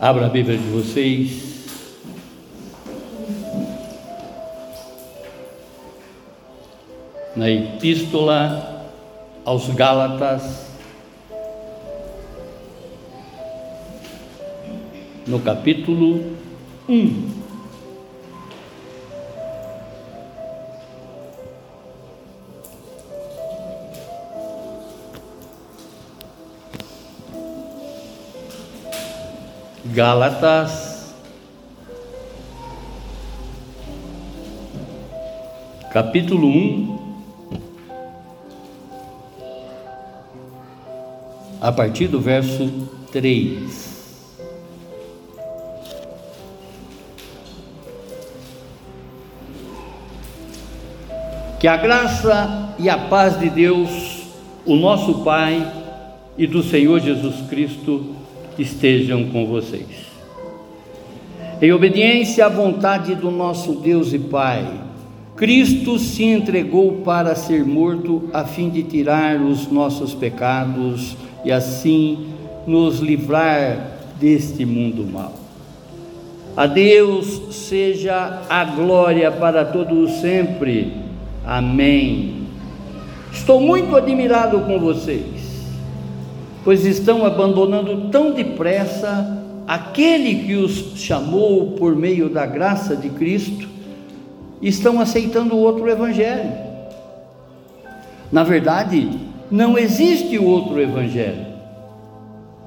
Abra a Bíblia de vocês. Na Epístola aos Gálatas, no capítulo 1. Gálatas, capítulo 1, a partir do verso 3. Que a graça e a paz de Deus, o nosso Pai e do Senhor Jesus Cristo, estejam com vocês. Em obediência à vontade do nosso Deus e Pai, Cristo se entregou para ser morto a fim de tirar os nossos pecados e assim nos livrar deste mundo mau. A Deus seja a glória para todos sempre. Amém. Estou muito admirado com vocês pois estão abandonando tão depressa aquele que os chamou por meio da graça de Cristo, estão aceitando outro evangelho. Na verdade, não existe outro evangelho.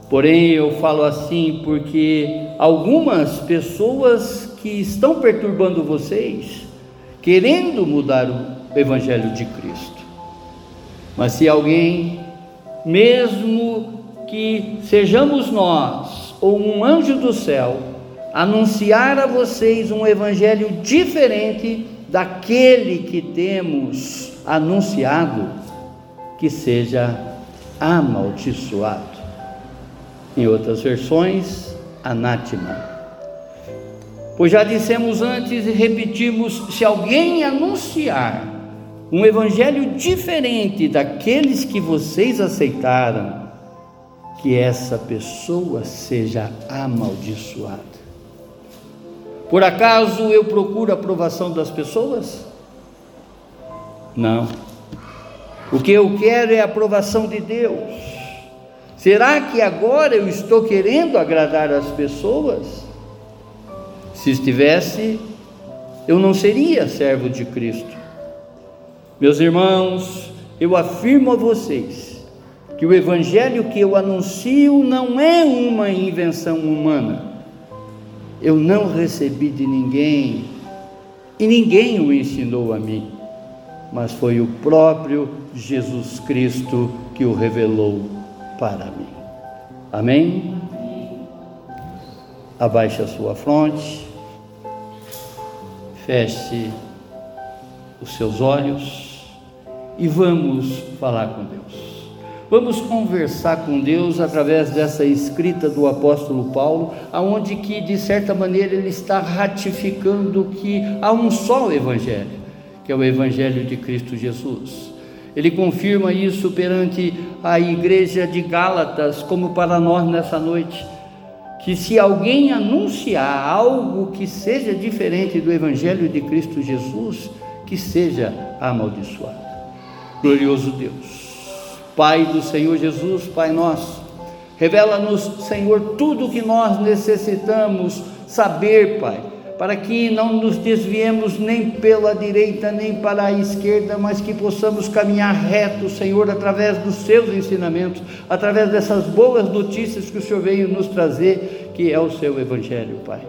Porém, eu falo assim porque algumas pessoas que estão perturbando vocês, querendo mudar o evangelho de Cristo. Mas se alguém mesmo que sejamos nós ou um anjo do céu, anunciar a vocês um evangelho diferente daquele que temos anunciado, que seja amaldiçoado. Em outras versões, anátema. Pois já dissemos antes e repetimos: se alguém anunciar um evangelho diferente daqueles que vocês aceitaram, que essa pessoa seja amaldiçoada. Por acaso eu procuro a aprovação das pessoas? Não. O que eu quero é a aprovação de Deus. Será que agora eu estou querendo agradar as pessoas? Se estivesse, eu não seria servo de Cristo. Meus irmãos, eu afirmo a vocês que o evangelho que eu anuncio não é uma invenção humana. Eu não recebi de ninguém e ninguém o ensinou a mim, mas foi o próprio Jesus Cristo que o revelou para mim. Amém? Abaixe a sua fronte, feche os seus olhos e vamos falar com Deus. Vamos conversar com Deus através dessa escrita do apóstolo Paulo, aonde que de certa maneira ele está ratificando que há um só evangelho, que é o evangelho de Cristo Jesus. Ele confirma isso perante a igreja de Gálatas, como para nós nessa noite, que se alguém anunciar algo que seja diferente do evangelho de Cristo Jesus, que seja amaldiçoado. Glorioso Deus, Pai do Senhor Jesus, Pai nosso, revela-nos, Senhor, tudo o que nós necessitamos saber, Pai, para que não nos desviemos nem pela direita nem para a esquerda, mas que possamos caminhar reto, Senhor, através dos seus ensinamentos, através dessas boas notícias que o Senhor veio nos trazer, que é o seu Evangelho, Pai.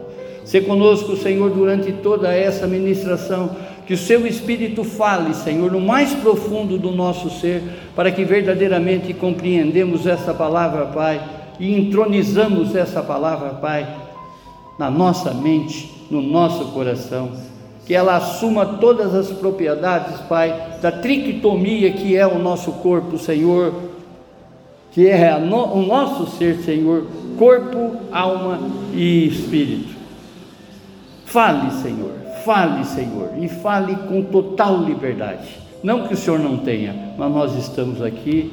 Se conosco, Senhor, durante toda essa ministração, que o seu Espírito fale, Senhor, no mais profundo do nosso ser, para que verdadeiramente compreendemos essa palavra, Pai, e entronizamos essa palavra, Pai, na nossa mente, no nosso coração. Que ela assuma todas as propriedades, Pai, da tricotomia que é o nosso corpo, Senhor, que é o nosso ser, Senhor, corpo, alma e espírito. Fale, Senhor Fale, Senhor, e fale com total liberdade. Não que o Senhor não tenha, mas nós estamos aqui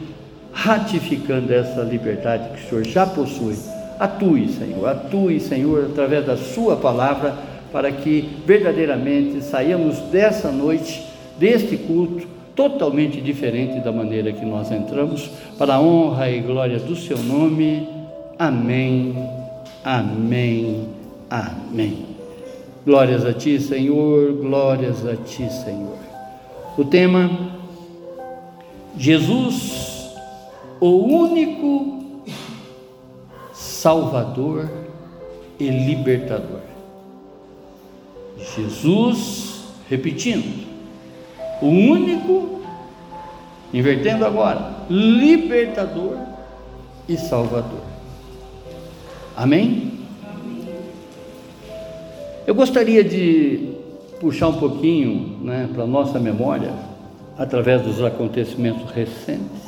ratificando essa liberdade que o Senhor já possui Atue, Senhor, atue, Senhor, através da Sua palavra, para que verdadeiramente saiamos dessa noite, deste culto, totalmente diferente da maneira que nós entramos, para a honra e glória do Seu nome. Amém, amém, amém. Glórias a Ti, Senhor, glórias a Ti, Senhor. O tema: Jesus, o único Salvador e Libertador. Jesus, repetindo, o único, invertendo agora, Libertador e Salvador. Amém? Eu gostaria de puxar um pouquinho né, para a nossa memória, através dos acontecimentos recentes,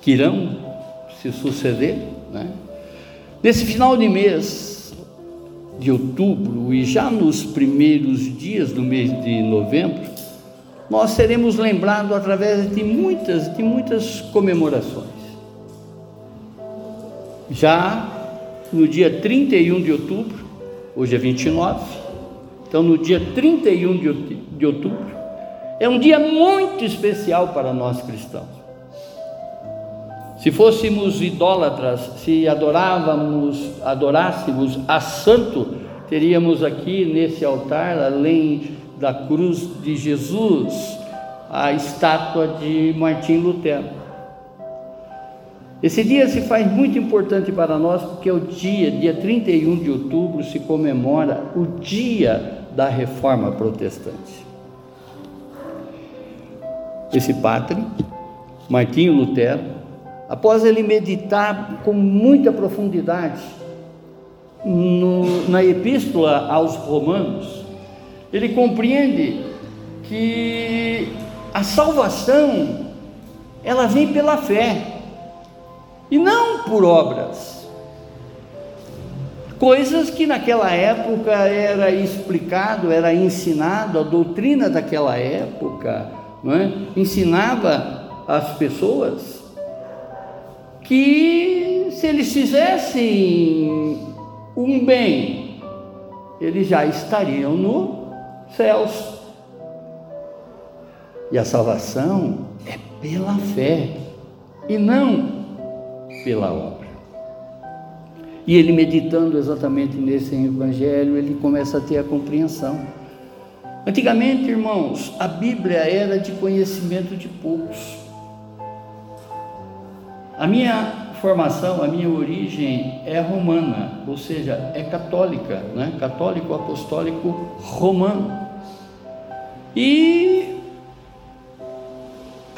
que irão se suceder. Né? Nesse final de mês de outubro e já nos primeiros dias do mês de novembro, nós seremos lembrados através de muitas, de muitas comemorações. Já no dia 31 de outubro, hoje é 29, então no dia 31 de outubro, é um dia muito especial para nós cristãos. Se fôssemos idólatras, se adorávamos, adorássemos a santo, teríamos aqui nesse altar, além da cruz de Jesus, a estátua de Martim Lutero. Esse dia se faz muito importante para nós porque é o dia, dia 31 de outubro, se comemora o dia da reforma protestante. Esse padre, Martinho Lutero, após ele meditar com muita profundidade no, na epístola aos Romanos, ele compreende que a salvação ela vem pela fé e não por obras. Coisas que naquela época era explicado, era ensinado, a doutrina daquela época é? ensinava as pessoas que se eles fizessem um bem, eles já estariam no céus. E a salvação é pela fé e não pela obra. E ele meditando exatamente nesse evangelho, ele começa a ter a compreensão. Antigamente, irmãos, a Bíblia era de conhecimento de poucos. A minha formação, a minha origem é romana, ou seja, é católica, né? católico apostólico romano. E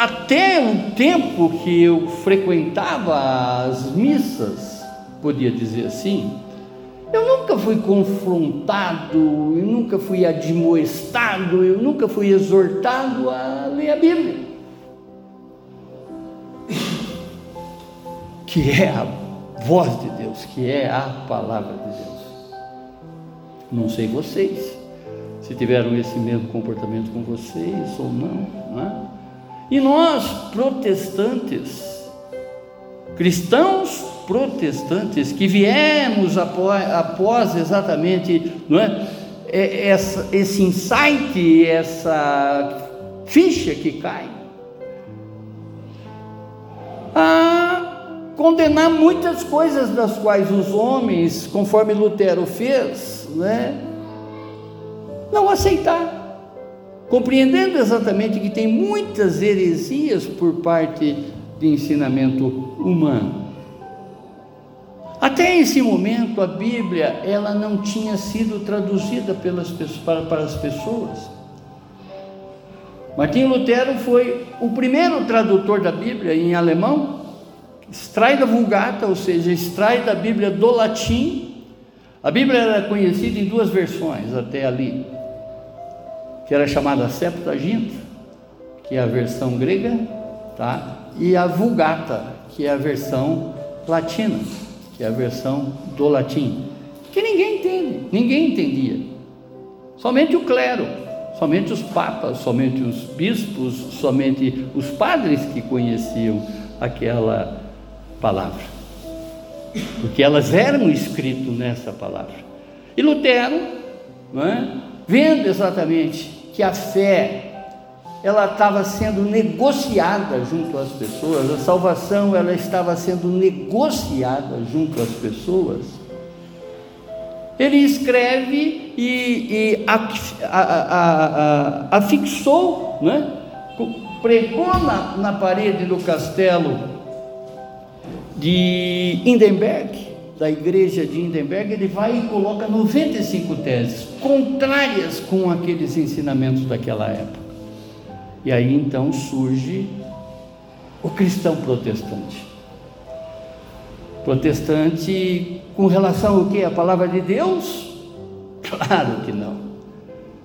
até o tempo que eu frequentava as missas, podia dizer assim, eu nunca fui confrontado, eu nunca fui admoestado, eu nunca fui exortado a ler a Bíblia. Que é a voz de Deus, que é a palavra de Deus. Não sei vocês, se tiveram esse mesmo comportamento com vocês ou não, não é? E nós, protestantes, cristãos protestantes, que viemos após, após exatamente não é, é, essa, esse insight, essa ficha que cai, a condenar muitas coisas das quais os homens, conforme Lutero fez, né, não aceitar compreendendo exatamente que tem muitas heresias por parte de ensinamento humano. Até esse momento a Bíblia ela não tinha sido traduzida pelas, para, para as pessoas. Martinho Lutero foi o primeiro tradutor da Bíblia em alemão, extrai da Vulgata, ou seja, extrai da Bíblia do latim. A Bíblia era conhecida em duas versões até ali que era chamada Septuaginta, que é a versão grega, tá? e a Vulgata, que é a versão latina, que é a versão do latim, que ninguém entende, ninguém entendia. Somente o clero, somente os papas, somente os bispos, somente os padres que conheciam aquela palavra. porque elas eram escritas nessa palavra. E Lutero, não é? vendo exatamente que a fé ela estava sendo negociada junto às pessoas, a salvação ela estava sendo negociada junto às pessoas. Ele escreve e, e afixou, né? pregou na, na parede do castelo de Hindenburg, da igreja de Hindenburg, ele vai e coloca 95 teses contrárias com aqueles ensinamentos daquela época. E aí então surge o cristão protestante. Protestante com relação ao que? A palavra de Deus? Claro que não.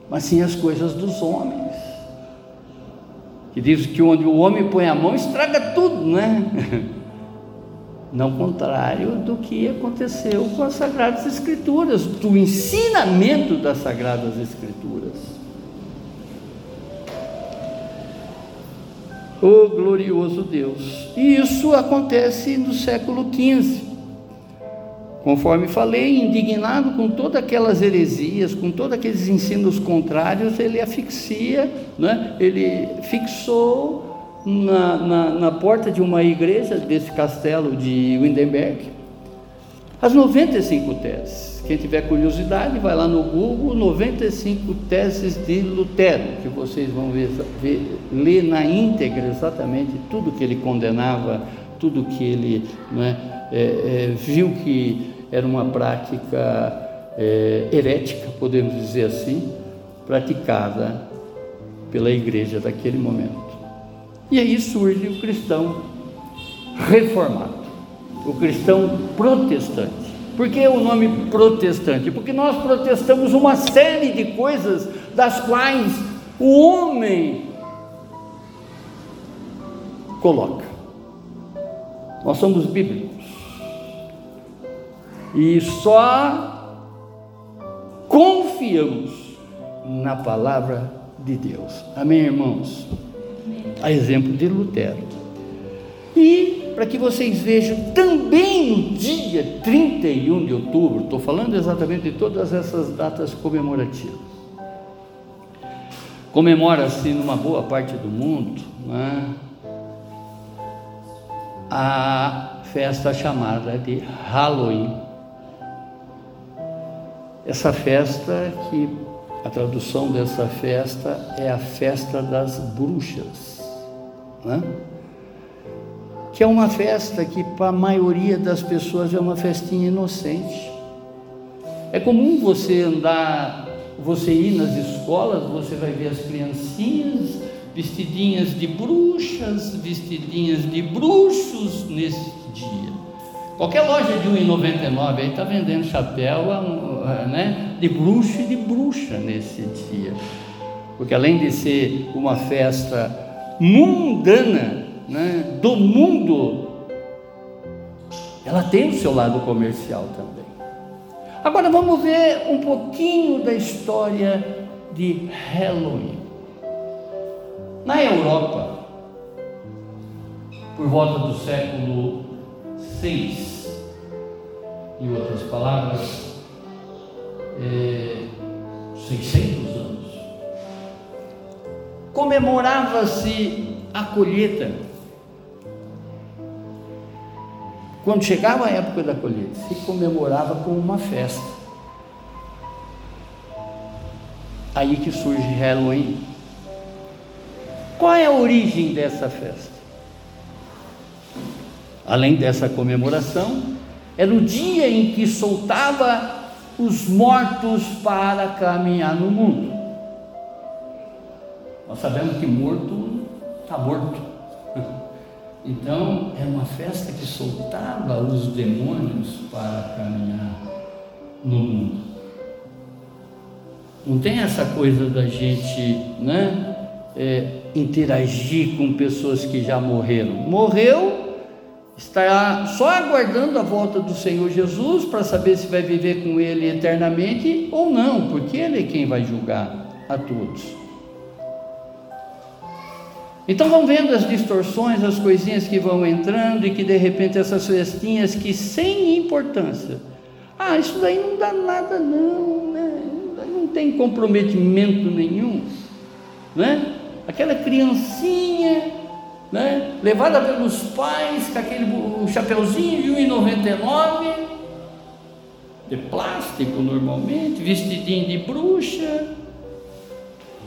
Mas sim as coisas dos homens. Que diz que onde o homem põe a mão estraga tudo, né? Não contrário do que aconteceu com as Sagradas Escrituras, do ensinamento das Sagradas Escrituras. O glorioso Deus. E isso acontece no século XV. Conforme falei, indignado com todas aquelas heresias, com todos aqueles ensinos contrários, ele asfixia, né? ele fixou na, na, na porta de uma igreja desse castelo de Windemberg as 95 teses. Quem tiver curiosidade, vai lá no Google 95 teses de Lutero, que vocês vão ver, ver ler na íntegra exatamente tudo que ele condenava, tudo que ele é, é, é, viu que era uma prática é, herética, podemos dizer assim, praticada pela igreja daquele momento. E aí surge o cristão reformado, o cristão protestante. Por que o nome protestante? Porque nós protestamos uma série de coisas das quais o homem coloca. Nós somos bíblicos. E só confiamos na palavra de Deus. Amém, irmãos? A exemplo de Lutero. E para que vocês vejam também no dia 31 de outubro, estou falando exatamente de todas essas datas comemorativas. Comemora-se numa boa parte do mundo né, a festa chamada de Halloween. Essa festa que a tradução dessa festa é a festa das bruxas. Né? que é uma festa que para a maioria das pessoas é uma festinha inocente. É comum você andar, você ir nas escolas, você vai ver as criancinhas vestidinhas de bruxas, vestidinhas de bruxos nesse dia. Qualquer loja de 1,99 aí está vendendo chapéu né, de bruxo e de bruxa nesse dia. Porque além de ser uma festa mundana, né, do mundo, ela tem o seu lado comercial também. Agora vamos ver um pouquinho da história de Halloween. Na Europa, por volta do século VI, em outras palavras, é, 600 anos, comemorava-se a colheita Quando chegava a época da colheita, se comemorava com uma festa. Aí que surge Halloween. Qual é a origem dessa festa? Além dessa comemoração, era o dia em que soltava os mortos para caminhar no mundo. Nós sabemos que morto está morto. Então, era uma festa que soltava os demônios para caminhar no mundo. Não tem essa coisa da gente né, é, interagir com pessoas que já morreram. Morreu, está só aguardando a volta do Senhor Jesus para saber se vai viver com Ele eternamente ou não, porque Ele é quem vai julgar a todos. Então vão vendo as distorções, as coisinhas que vão entrando e que de repente essas festinhas que sem importância. Ah, isso daí não dá nada não, né? Não tem comprometimento nenhum, né? Aquela criancinha, né? Levada pelos pais com aquele chapeuzinho de 1,99 de plástico normalmente, vestidinho de bruxa,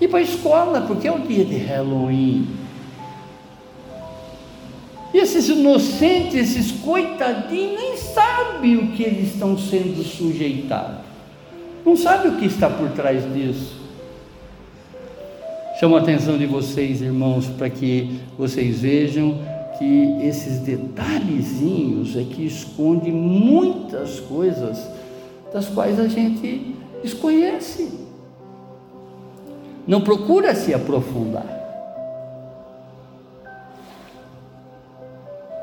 e para a escola, porque é o dia de Halloween. E esses inocentes, esses coitadinhos, nem sabem o que eles estão sendo sujeitados. Não sabe o que está por trás disso. Chamo a atenção de vocês, irmãos, para que vocês vejam que esses detalhezinhos é que esconde muitas coisas das quais a gente desconhece. Não procura se aprofundar.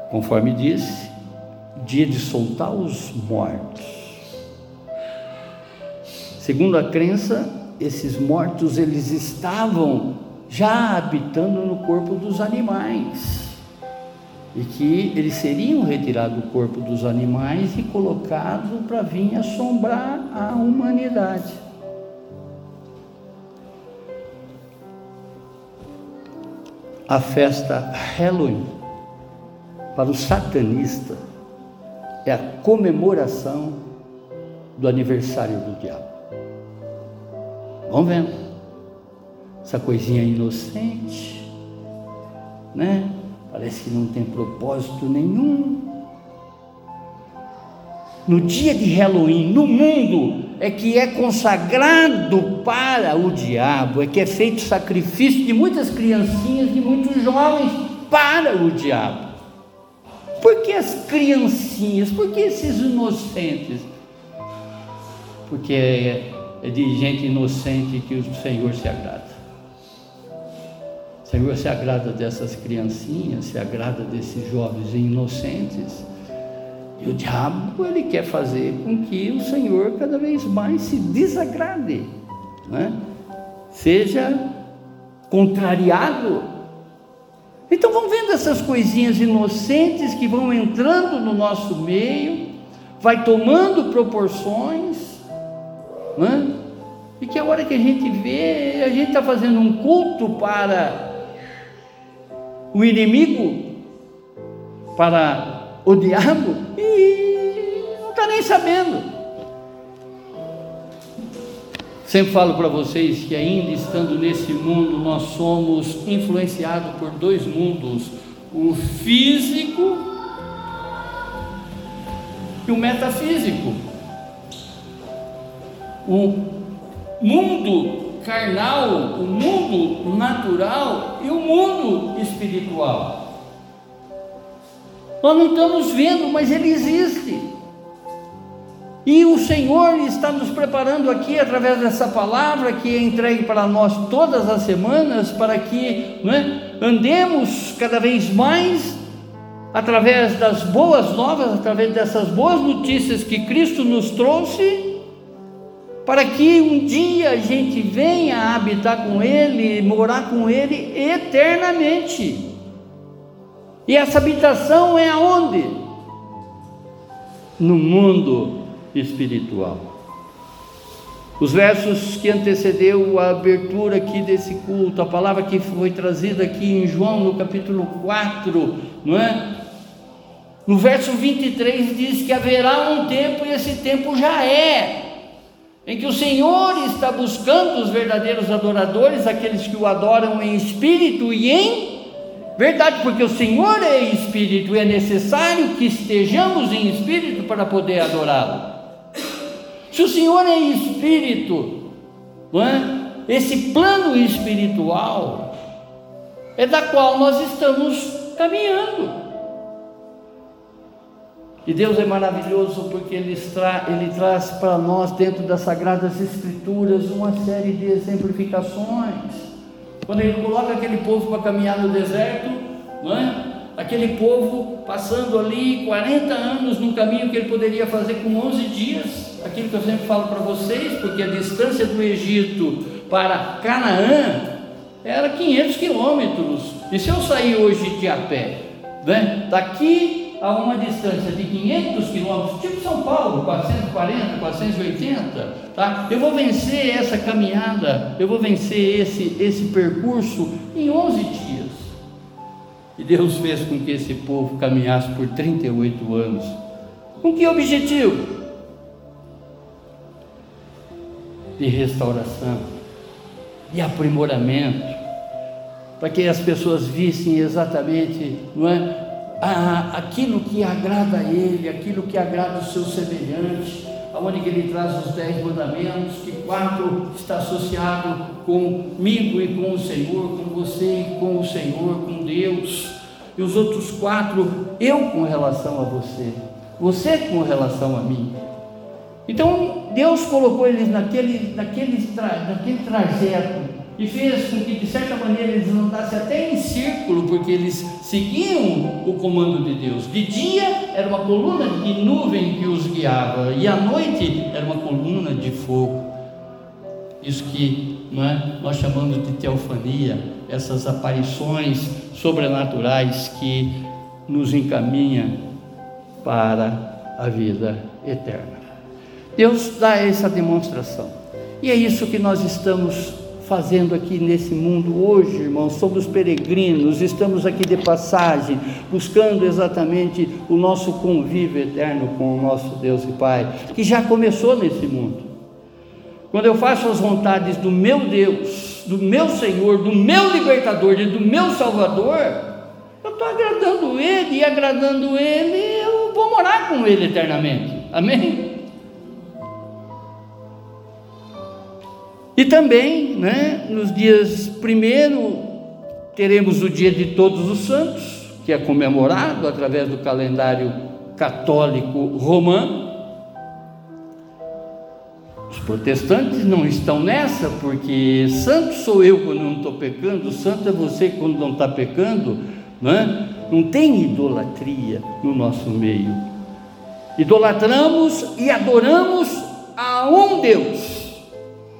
Conforme disse, dia de soltar os mortos. Segundo a crença, esses mortos eles estavam já habitando no corpo dos animais e que eles seriam retirados do corpo dos animais e colocados para vir assombrar a humanidade. A festa Halloween para o satanista, é a comemoração do aniversário do diabo. Vamos vendo. Essa coisinha inocente, né? Parece que não tem propósito nenhum. No dia de Halloween, no mundo, é que é consagrado para o diabo, é que é feito sacrifício de muitas criancinhas, de muitos jovens para o diabo. Por que as criancinhas? Por que esses inocentes? Porque é, é de gente inocente que o Senhor se agrada. O Senhor se agrada dessas criancinhas, se agrada desses jovens inocentes. E o diabo, ele quer fazer com que o Senhor cada vez mais se desagrade, né? seja contrariado então vão vendo essas coisinhas inocentes que vão entrando no nosso meio, vai tomando proporções, né? e que a hora que a gente vê, a gente está fazendo um culto para o inimigo, para o diabo, e não está nem sabendo. Sempre falo para vocês que, ainda estando nesse mundo, nós somos influenciados por dois mundos: o físico e o metafísico. O mundo carnal, o mundo natural e o mundo espiritual. Nós não estamos vendo, mas ele existe. E o Senhor está nos preparando aqui através dessa palavra que é entregue para nós todas as semanas, para que é, andemos cada vez mais através das boas novas, através dessas boas notícias que Cristo nos trouxe, para que um dia a gente venha habitar com Ele, morar com Ele eternamente. E essa habitação é aonde? No mundo espiritual. Os versos que antecedeu a abertura aqui desse culto, a palavra que foi trazida aqui em João no capítulo 4, não é? No verso 23 diz que haverá um tempo, e esse tempo já é, em que o Senhor está buscando os verdadeiros adoradores, aqueles que o adoram em espírito e em verdade, porque o Senhor é espírito e é necessário que estejamos em espírito para poder adorá-lo. Se o Senhor é espírito, não é? esse plano espiritual é da qual nós estamos caminhando. E Deus é maravilhoso porque Ele, Ele traz para nós, dentro das Sagradas Escrituras, uma série de exemplificações. Quando Ele coloca aquele povo para caminhar no deserto, não é? aquele povo passando ali 40 anos num caminho que ele poderia fazer com 11 dias, aquilo que eu sempre falo para vocês, porque a distância do Egito para Canaã era 500 quilômetros, E se eu sair hoje de a pé, né? daqui a uma distância de 500 quilômetros, tipo São Paulo, 440, 480, tá? eu vou vencer essa caminhada, eu vou vencer esse, esse percurso em 11 dias. E Deus fez com que esse povo caminhasse por 38 anos. Com que objetivo? De restauração, de aprimoramento, para que as pessoas vissem exatamente não é, aquilo que agrada a Ele, aquilo que agrada o seu semelhante, aonde ele traz os dez mandamentos, que quatro está associado comigo e com o Senhor, com você e com o Senhor, com Deus, e os outros quatro, eu com relação a você, você com relação a mim. Então Deus colocou eles naquele, naquele, naquele trajeto e fez com que, de certa maneira, eles andassem até em círculo, porque eles seguiam o comando de Deus. De dia era uma coluna de nuvem que os guiava, e à noite era uma coluna de fogo. Isso que é, nós chamamos de teofania, essas aparições sobrenaturais que nos encaminham para a vida eterna. Deus dá essa demonstração, e é isso que nós estamos fazendo aqui nesse mundo hoje, irmãos? Somos peregrinos, estamos aqui de passagem, buscando exatamente o nosso convívio eterno com o nosso Deus e Pai, que já começou nesse mundo. Quando eu faço as vontades do meu Deus, do meu Senhor, do meu libertador e do meu Salvador, eu estou agradando Ele, e agradando Ele, eu vou morar com Ele eternamente. Amém? E também, né, nos dias primeiro, teremos o dia de Todos os Santos, que é comemorado através do calendário católico romano. Os protestantes não estão nessa, porque santo sou eu quando não estou pecando, santo é você quando não está pecando, não é? Não tem idolatria no nosso meio. Idolatramos e adoramos a um Deus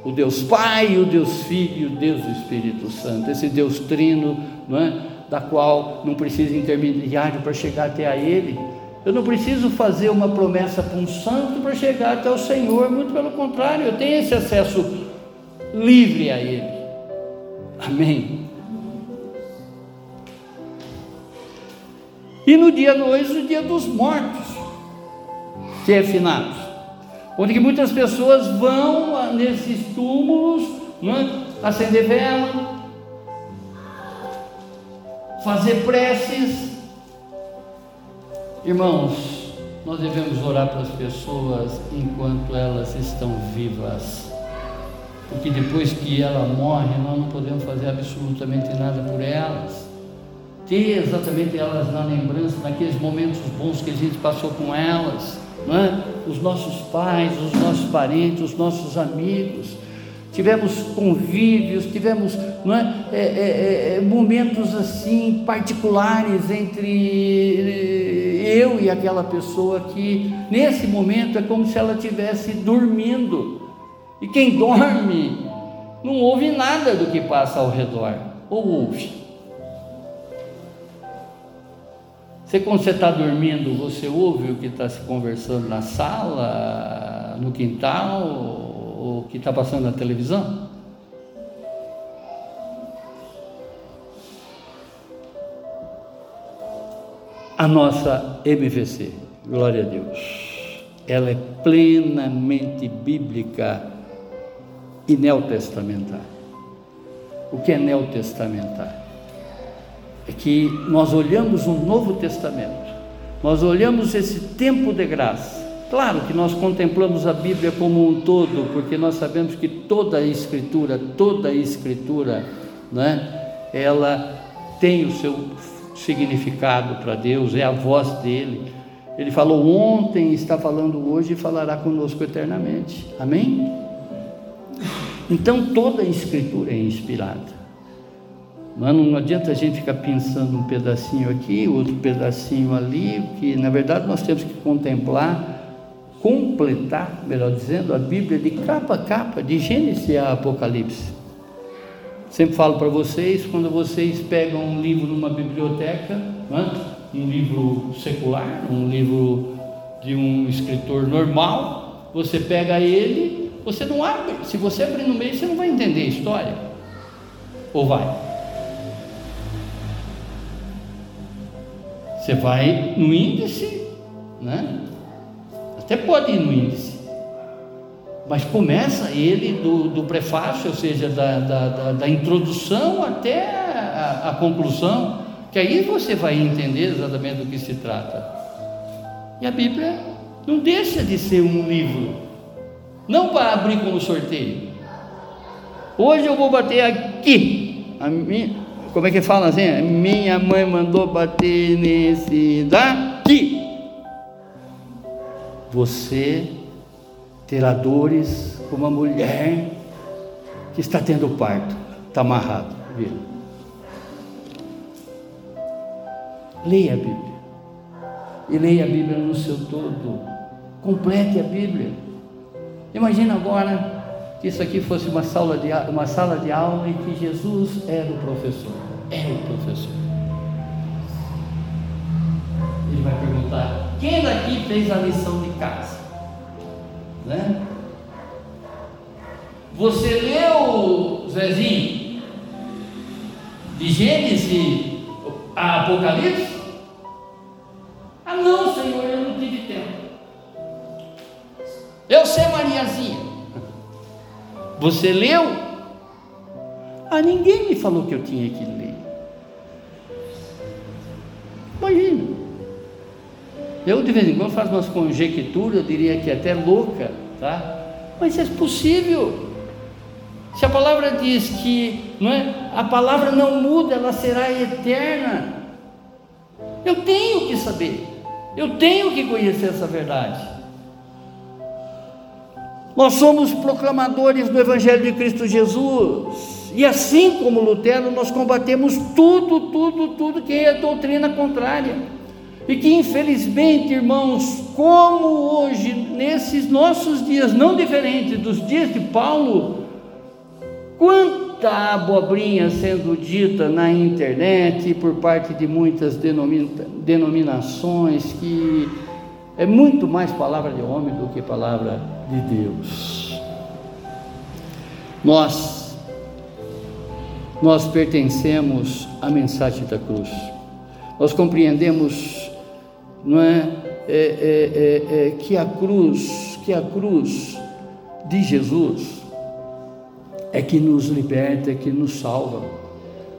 o Deus Pai, o Deus Filho o Deus Espírito Santo, esse Deus trino, não é? da qual não precisa intermediário para chegar até a Ele. Eu não preciso fazer uma promessa para um santo para chegar até o Senhor, muito pelo contrário, eu tenho esse acesso livre a Ele. Amém. E no dia 2, o dia dos mortos, que é finados onde muitas pessoas vão nesses túmulos né, acender vela, fazer preces. Irmãos, nós devemos orar para as pessoas enquanto elas estão vivas. Porque depois que ela morre, nós não podemos fazer absolutamente nada por elas. Ter exatamente elas na lembrança, naqueles momentos bons que a gente passou com elas é? os nossos pais, os nossos parentes, os nossos amigos. Tivemos convívios, tivemos não é? É, é, é momentos assim particulares entre eu e aquela pessoa que nesse momento é como se ela estivesse dormindo. E quem dorme não ouve nada do que passa ao redor, ou ouve. Você, quando você está dormindo, você ouve o que está se conversando na sala, no quintal, ou o que está passando na televisão? A nossa MVC, glória a Deus, ela é plenamente bíblica e neotestamentária. O que é neotestamentário? É que nós olhamos o Novo Testamento, nós olhamos esse tempo de graça. Claro que nós contemplamos a Bíblia como um todo, porque nós sabemos que toda a Escritura, toda a Escritura, né, ela tem o seu significado para Deus, é a voz dele. Ele falou ontem, está falando hoje e falará conosco eternamente. Amém? Então toda a Escritura é inspirada. Mas não adianta a gente ficar pensando um pedacinho aqui, outro pedacinho ali, que na verdade nós temos que contemplar, completar, melhor dizendo, a Bíblia de capa a capa, de Gênesis a Apocalipse. Sempre falo para vocês, quando vocês pegam um livro numa biblioteca, um livro secular, um livro de um escritor normal, você pega ele, você não abre. Se você abrir no meio, você não vai entender a história. Ou vai? Você vai no índice, né? Até pode ir no índice, mas começa ele do, do prefácio, ou seja, da, da, da, da introdução até a, a, conclusão, que aí você vai entender exatamente do que se trata. E a Bíblia não deixa de ser um livro, não para abrir como sorteio. Hoje eu vou bater aqui, a minha, como é que fala assim? Minha mãe mandou bater nesse daqui. Você terá dores como uma mulher que está tendo parto, está amarrado. Viu? Leia a Bíblia. E leia a Bíblia no seu todo. Complete a Bíblia. Imagina agora isso aqui fosse uma sala de, uma sala de aula e que Jesus era o professor. Era o professor. Ele vai perguntar: quem daqui fez a lição de casa? Né? Você leu, Zezinho, de Gênesis a Apocalipse? Você leu? Ah, ninguém me falou que eu tinha que ler. Imagina. Eu de vez em quando faço umas conjecturas, eu diria que até louca, tá? Mas é possível. Se a palavra diz que não é, a palavra não muda, ela será eterna. Eu tenho que saber, eu tenho que conhecer essa verdade. Nós somos proclamadores do Evangelho de Cristo Jesus, e assim como Lutero, nós combatemos tudo, tudo, tudo que é doutrina contrária. E que infelizmente, irmãos, como hoje, nesses nossos dias, não diferentes dos dias de Paulo, quanta abobrinha sendo dita na internet por parte de muitas denominações que é muito mais palavra de homem do que palavra de Deus. Nós, nós pertencemos à mensagem da cruz. Nós compreendemos não é? É, é, é, é, que a cruz, que a cruz de Jesus é que nos liberta, é que nos salva.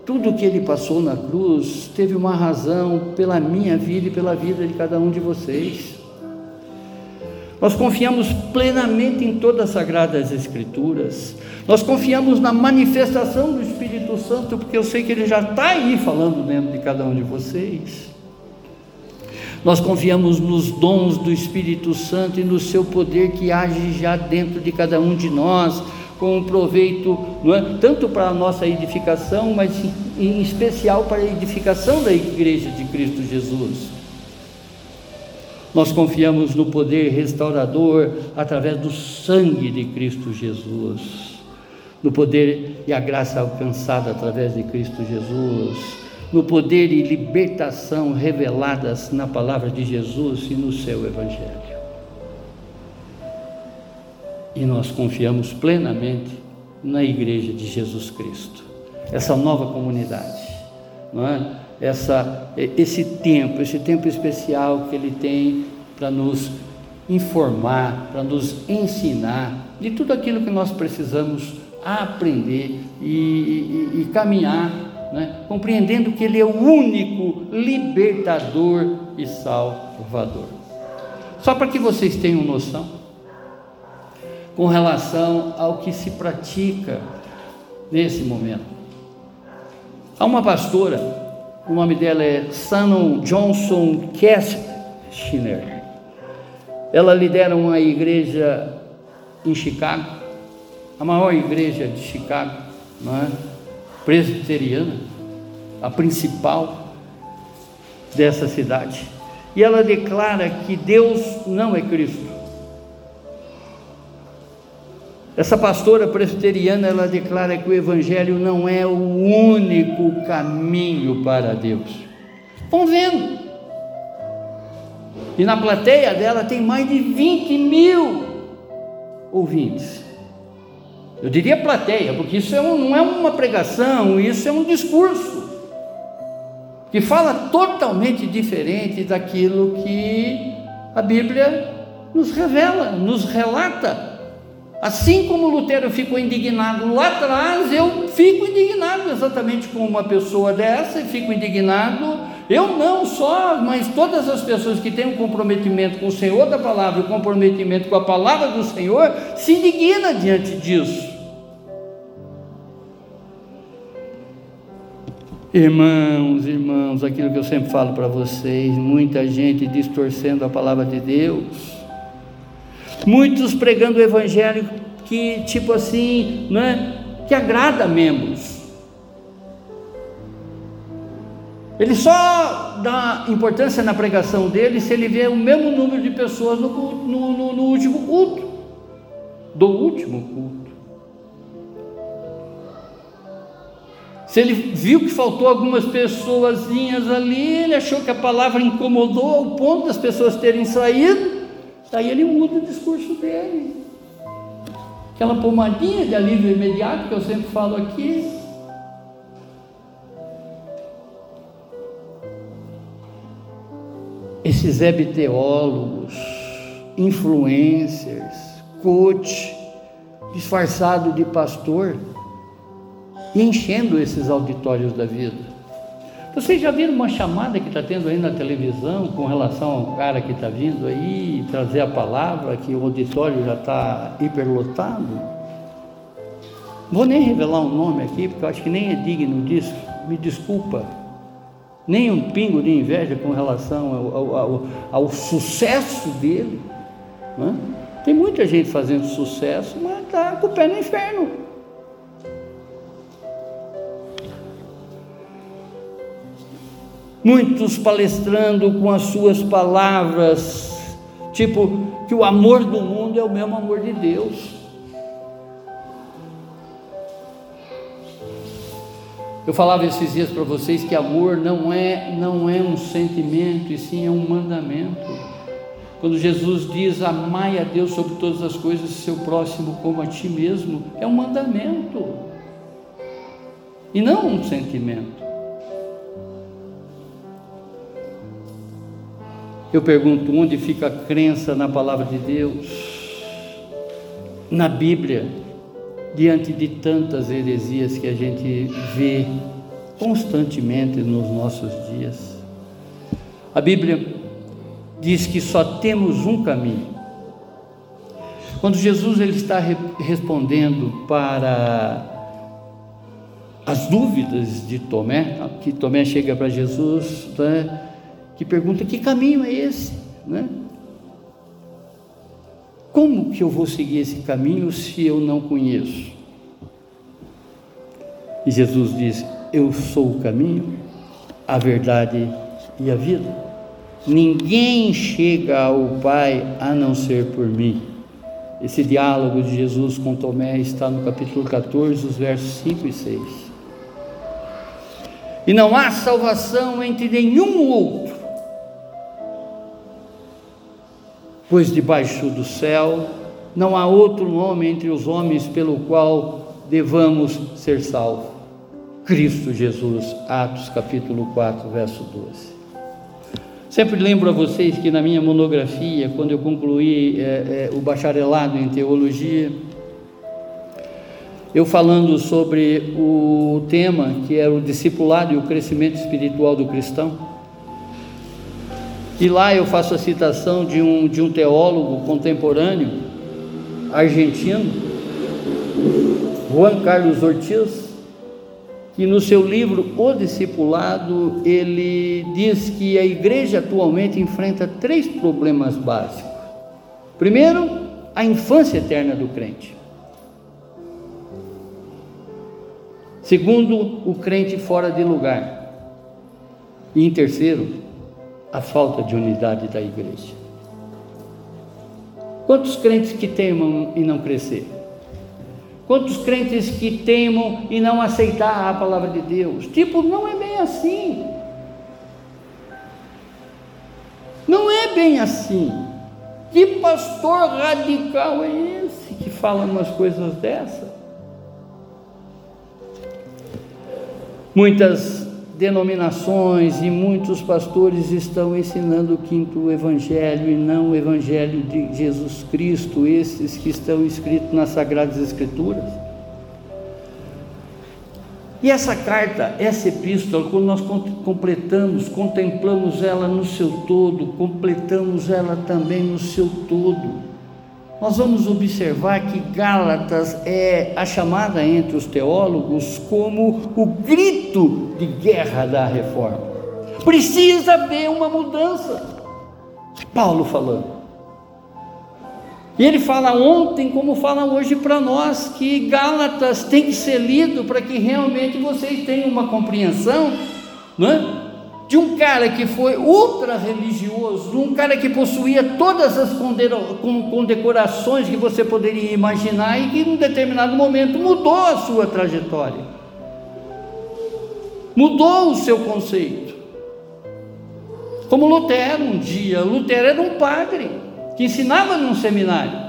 Tudo que ele passou na cruz teve uma razão pela minha vida e pela vida de cada um de vocês. Nós confiamos plenamente em todas as sagradas escrituras. Nós confiamos na manifestação do Espírito Santo, porque eu sei que ele já está aí falando dentro de cada um de vocês. Nós confiamos nos dons do Espírito Santo e no seu poder que age já dentro de cada um de nós, com proveito é? tanto para a nossa edificação, mas em especial para a edificação da igreja de Cristo Jesus. Nós confiamos no poder restaurador através do sangue de Cristo Jesus, no poder e a graça alcançada através de Cristo Jesus no poder e libertação reveladas na palavra de Jesus e no seu Evangelho. E nós confiamos plenamente na Igreja de Jesus Cristo, essa nova comunidade, não é? Essa, esse tempo, esse tempo especial que Ele tem para nos informar, para nos ensinar de tudo aquilo que nós precisamos aprender e, e, e caminhar né? compreendendo que Ele é o único libertador e salvador. Só para que vocês tenham noção, com relação ao que se pratica nesse momento. Há uma pastora, o nome dela é Shannon Johnson Kestner. Ela lidera uma igreja em Chicago, a maior igreja de Chicago, não é? presbiteriana, a principal dessa cidade. E ela declara que Deus não é Cristo. Essa pastora presbiteriana, ela declara que o evangelho não é o único caminho para Deus. Vão vendo. E na plateia dela tem mais de 20 mil ouvintes. Eu diria plateia, porque isso é um, não é uma pregação, isso é um discurso que fala totalmente diferente daquilo que a Bíblia nos revela, nos relata. Assim como Lutero ficou indignado lá atrás, eu fico indignado exatamente com uma pessoa dessa, e fico indignado, eu não só, mas todas as pessoas que têm um comprometimento com o Senhor da palavra, um comprometimento com a palavra do Senhor, se indigna diante disso. Irmãos, irmãos, aquilo que eu sempre falo para vocês, muita gente distorcendo a palavra de Deus, muitos pregando o evangelho que, tipo assim, né, que agrada membros. Ele só dá importância na pregação dele se ele vê o mesmo número de pessoas no, no, no, no último culto, do último culto. Se ele viu que faltou algumas pessoas ali, ele achou que a palavra incomodou ao ponto das pessoas terem saído, aí ele muda o discurso dele. Aquela pomadinha de alívio imediato que eu sempre falo aqui. Esses hebteólogos, influencers, coach, disfarçado de pastor, e enchendo esses auditórios da vida. Vocês já viram uma chamada que está tendo aí na televisão com relação ao cara que está vindo aí trazer a palavra, que o auditório já está hiperlotado? Vou nem revelar um nome aqui, porque eu acho que nem é digno disso, me desculpa. Nem um pingo de inveja com relação ao, ao, ao, ao sucesso dele. Né? Tem muita gente fazendo sucesso, mas está com o pé no inferno. muitos palestrando com as suas palavras, tipo que o amor do mundo é o mesmo amor de Deus. Eu falava esses dias para vocês que amor não é não é um sentimento, e sim é um mandamento. Quando Jesus diz amai a Deus sobre todas as coisas, seu próximo como a ti mesmo, é um mandamento. E não um sentimento. Eu pergunto: onde fica a crença na palavra de Deus, na Bíblia, diante de tantas heresias que a gente vê constantemente nos nossos dias? A Bíblia diz que só temos um caminho. Quando Jesus ele está respondendo para as dúvidas de Tomé, que Tomé chega para Jesus, né? que pergunta: que caminho é esse? Né? Como que eu vou seguir esse caminho se eu não conheço? E Jesus diz: Eu sou o caminho, a verdade e a vida. Ninguém chega ao Pai a não ser por mim. Esse diálogo de Jesus com Tomé está no capítulo 14, os versos 5 e 6. E não há salvação entre nenhum outro pois debaixo do céu não há outro nome entre os homens pelo qual devamos ser salvos. Cristo Jesus, Atos capítulo 4, verso 12. Sempre lembro a vocês que na minha monografia, quando eu concluí é, é, o bacharelado em teologia, eu falando sobre o tema que era o discipulado e o crescimento espiritual do cristão, e lá eu faço a citação de um, de um teólogo contemporâneo argentino, Juan Carlos Ortiz, que no seu livro O Discipulado, ele diz que a igreja atualmente enfrenta três problemas básicos. Primeiro, a infância eterna do crente. Segundo, o crente fora de lugar. E em terceiro, a falta de unidade da igreja. Quantos crentes que temam e não crescer? Quantos crentes que temam e não aceitar a palavra de Deus? Tipo, não é bem assim. Não é bem assim. Que pastor radical é esse que fala umas coisas dessas? Muitas denominações e muitos pastores estão ensinando o quinto evangelho e não o evangelho de Jesus Cristo, esses que estão escritos nas Sagradas Escrituras. E essa carta, essa epístola, quando nós completamos, contemplamos ela no seu todo, completamos ela também no seu todo, nós vamos observar que Gálatas é a chamada entre os teólogos como o grito de guerra da reforma. Precisa haver uma mudança. Paulo falando. E ele fala ontem, como fala hoje para nós, que Gálatas tem que ser lido para que realmente vocês tenham uma compreensão, não é? De um cara que foi ultra religioso, um cara que possuía todas as condecorações que você poderia imaginar e que em um determinado momento mudou a sua trajetória, mudou o seu conceito. Como Lutero um dia, Lutero era um padre que ensinava num seminário,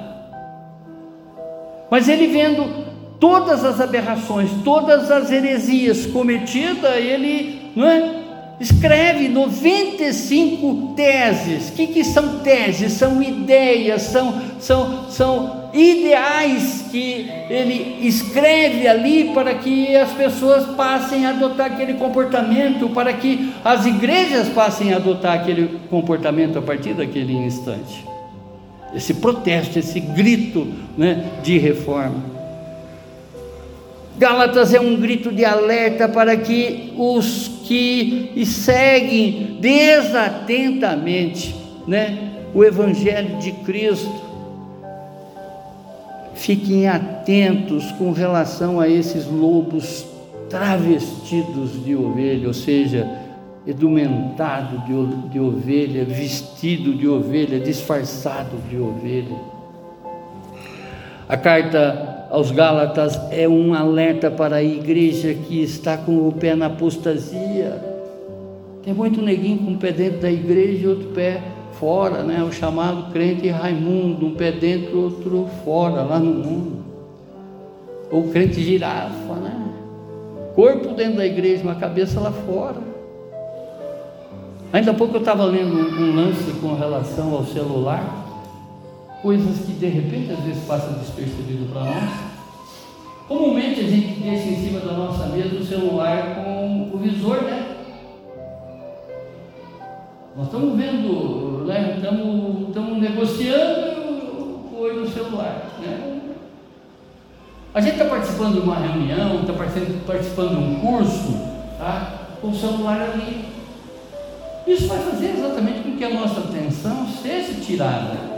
mas ele vendo todas as aberrações, todas as heresias cometidas, ele não é? Escreve 95 teses. O que, que são teses? São ideias, são, são, são ideais que ele escreve ali para que as pessoas passem a adotar aquele comportamento, para que as igrejas passem a adotar aquele comportamento a partir daquele instante. Esse protesto, esse grito né, de reforma. Gálatas é um grito de alerta para que os que seguem desatentamente né, o Evangelho de Cristo fiquem atentos com relação a esses lobos travestidos de ovelha, ou seja, edumentado de, de ovelha, vestido de ovelha, disfarçado de ovelha. A carta aos Gálatas é um alerta para a igreja que está com o pé na apostasia. Tem muito neguinho com o pé dentro da igreja e outro pé fora, né? O chamado crente Raimundo, um pé dentro, outro fora, lá no mundo. Ou crente girafa, né? Corpo dentro da igreja, uma cabeça lá fora. Ainda há pouco eu estava lendo um lance com relação ao celular coisas que de repente às vezes passam despercebido para nós. Comumente a gente deixa em cima da nossa mesa o celular com o visor, né? Nós estamos vendo, né? estamos, estamos negociando o olho celular. Né? A gente está participando de uma reunião, está participando de um curso, tá? com o celular ali. Isso vai fazer exatamente com que a nossa atenção seja tirada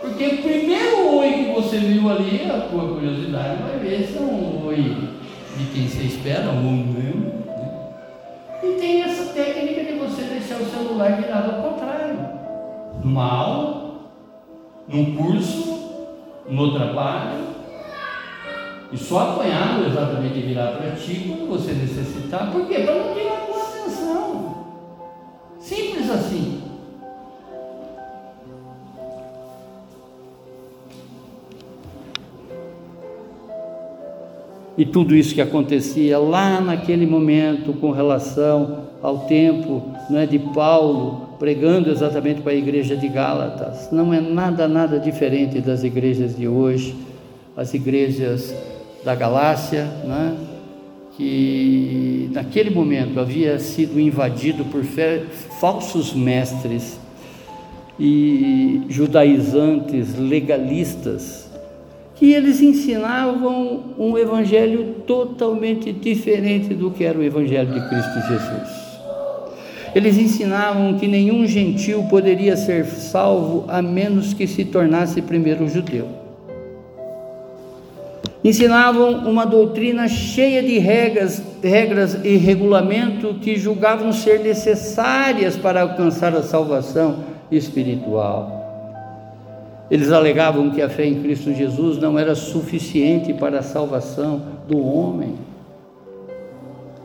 porque o primeiro oi que você viu ali, a tua curiosidade vai ver se é um oi de quem você espera, ou não. Né? E tem essa técnica de você deixar o celular virado ao contrário. Numa aula, num curso, no trabalho. E só apanhado exatamente virar para ti quando você necessitar. Por quê? Para não tirar a tua atenção. Simples assim. E tudo isso que acontecia lá naquele momento com relação ao tempo é de Paulo pregando exatamente para a igreja de Gálatas. Não é nada, nada diferente das igrejas de hoje, as igrejas da Galácia, né? que naquele momento havia sido invadido por falsos mestres e judaizantes legalistas que eles ensinavam um evangelho totalmente diferente do que era o evangelho de Cristo Jesus. Eles ensinavam que nenhum gentil poderia ser salvo a menos que se tornasse primeiro judeu. Ensinavam uma doutrina cheia de regras, regras e regulamento que julgavam ser necessárias para alcançar a salvação espiritual. Eles alegavam que a fé em Cristo Jesus não era suficiente para a salvação do homem.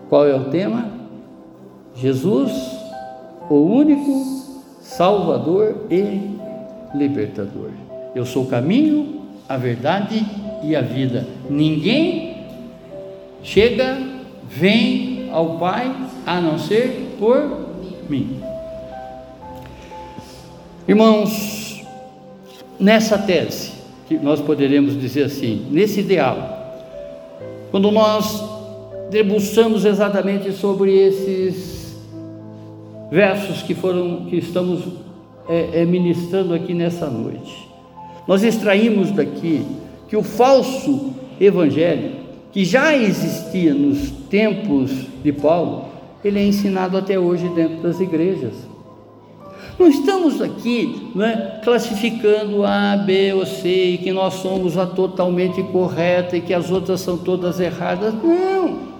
Qual é o tema? Jesus, o único Salvador e libertador. Eu sou o caminho, a verdade e a vida. Ninguém chega, vem ao Pai a não ser por mim. Irmãos, nessa tese, que nós poderemos dizer assim, nesse ideal, quando nós debruçamos exatamente sobre esses versos que foram que estamos é, é, ministrando aqui nessa noite, nós extraímos daqui que o falso evangelho, que já existia nos tempos de Paulo, ele é ensinado até hoje dentro das igrejas. Não estamos aqui é, classificando A, B ou C, e que nós somos a totalmente correta e que as outras são todas erradas. Não.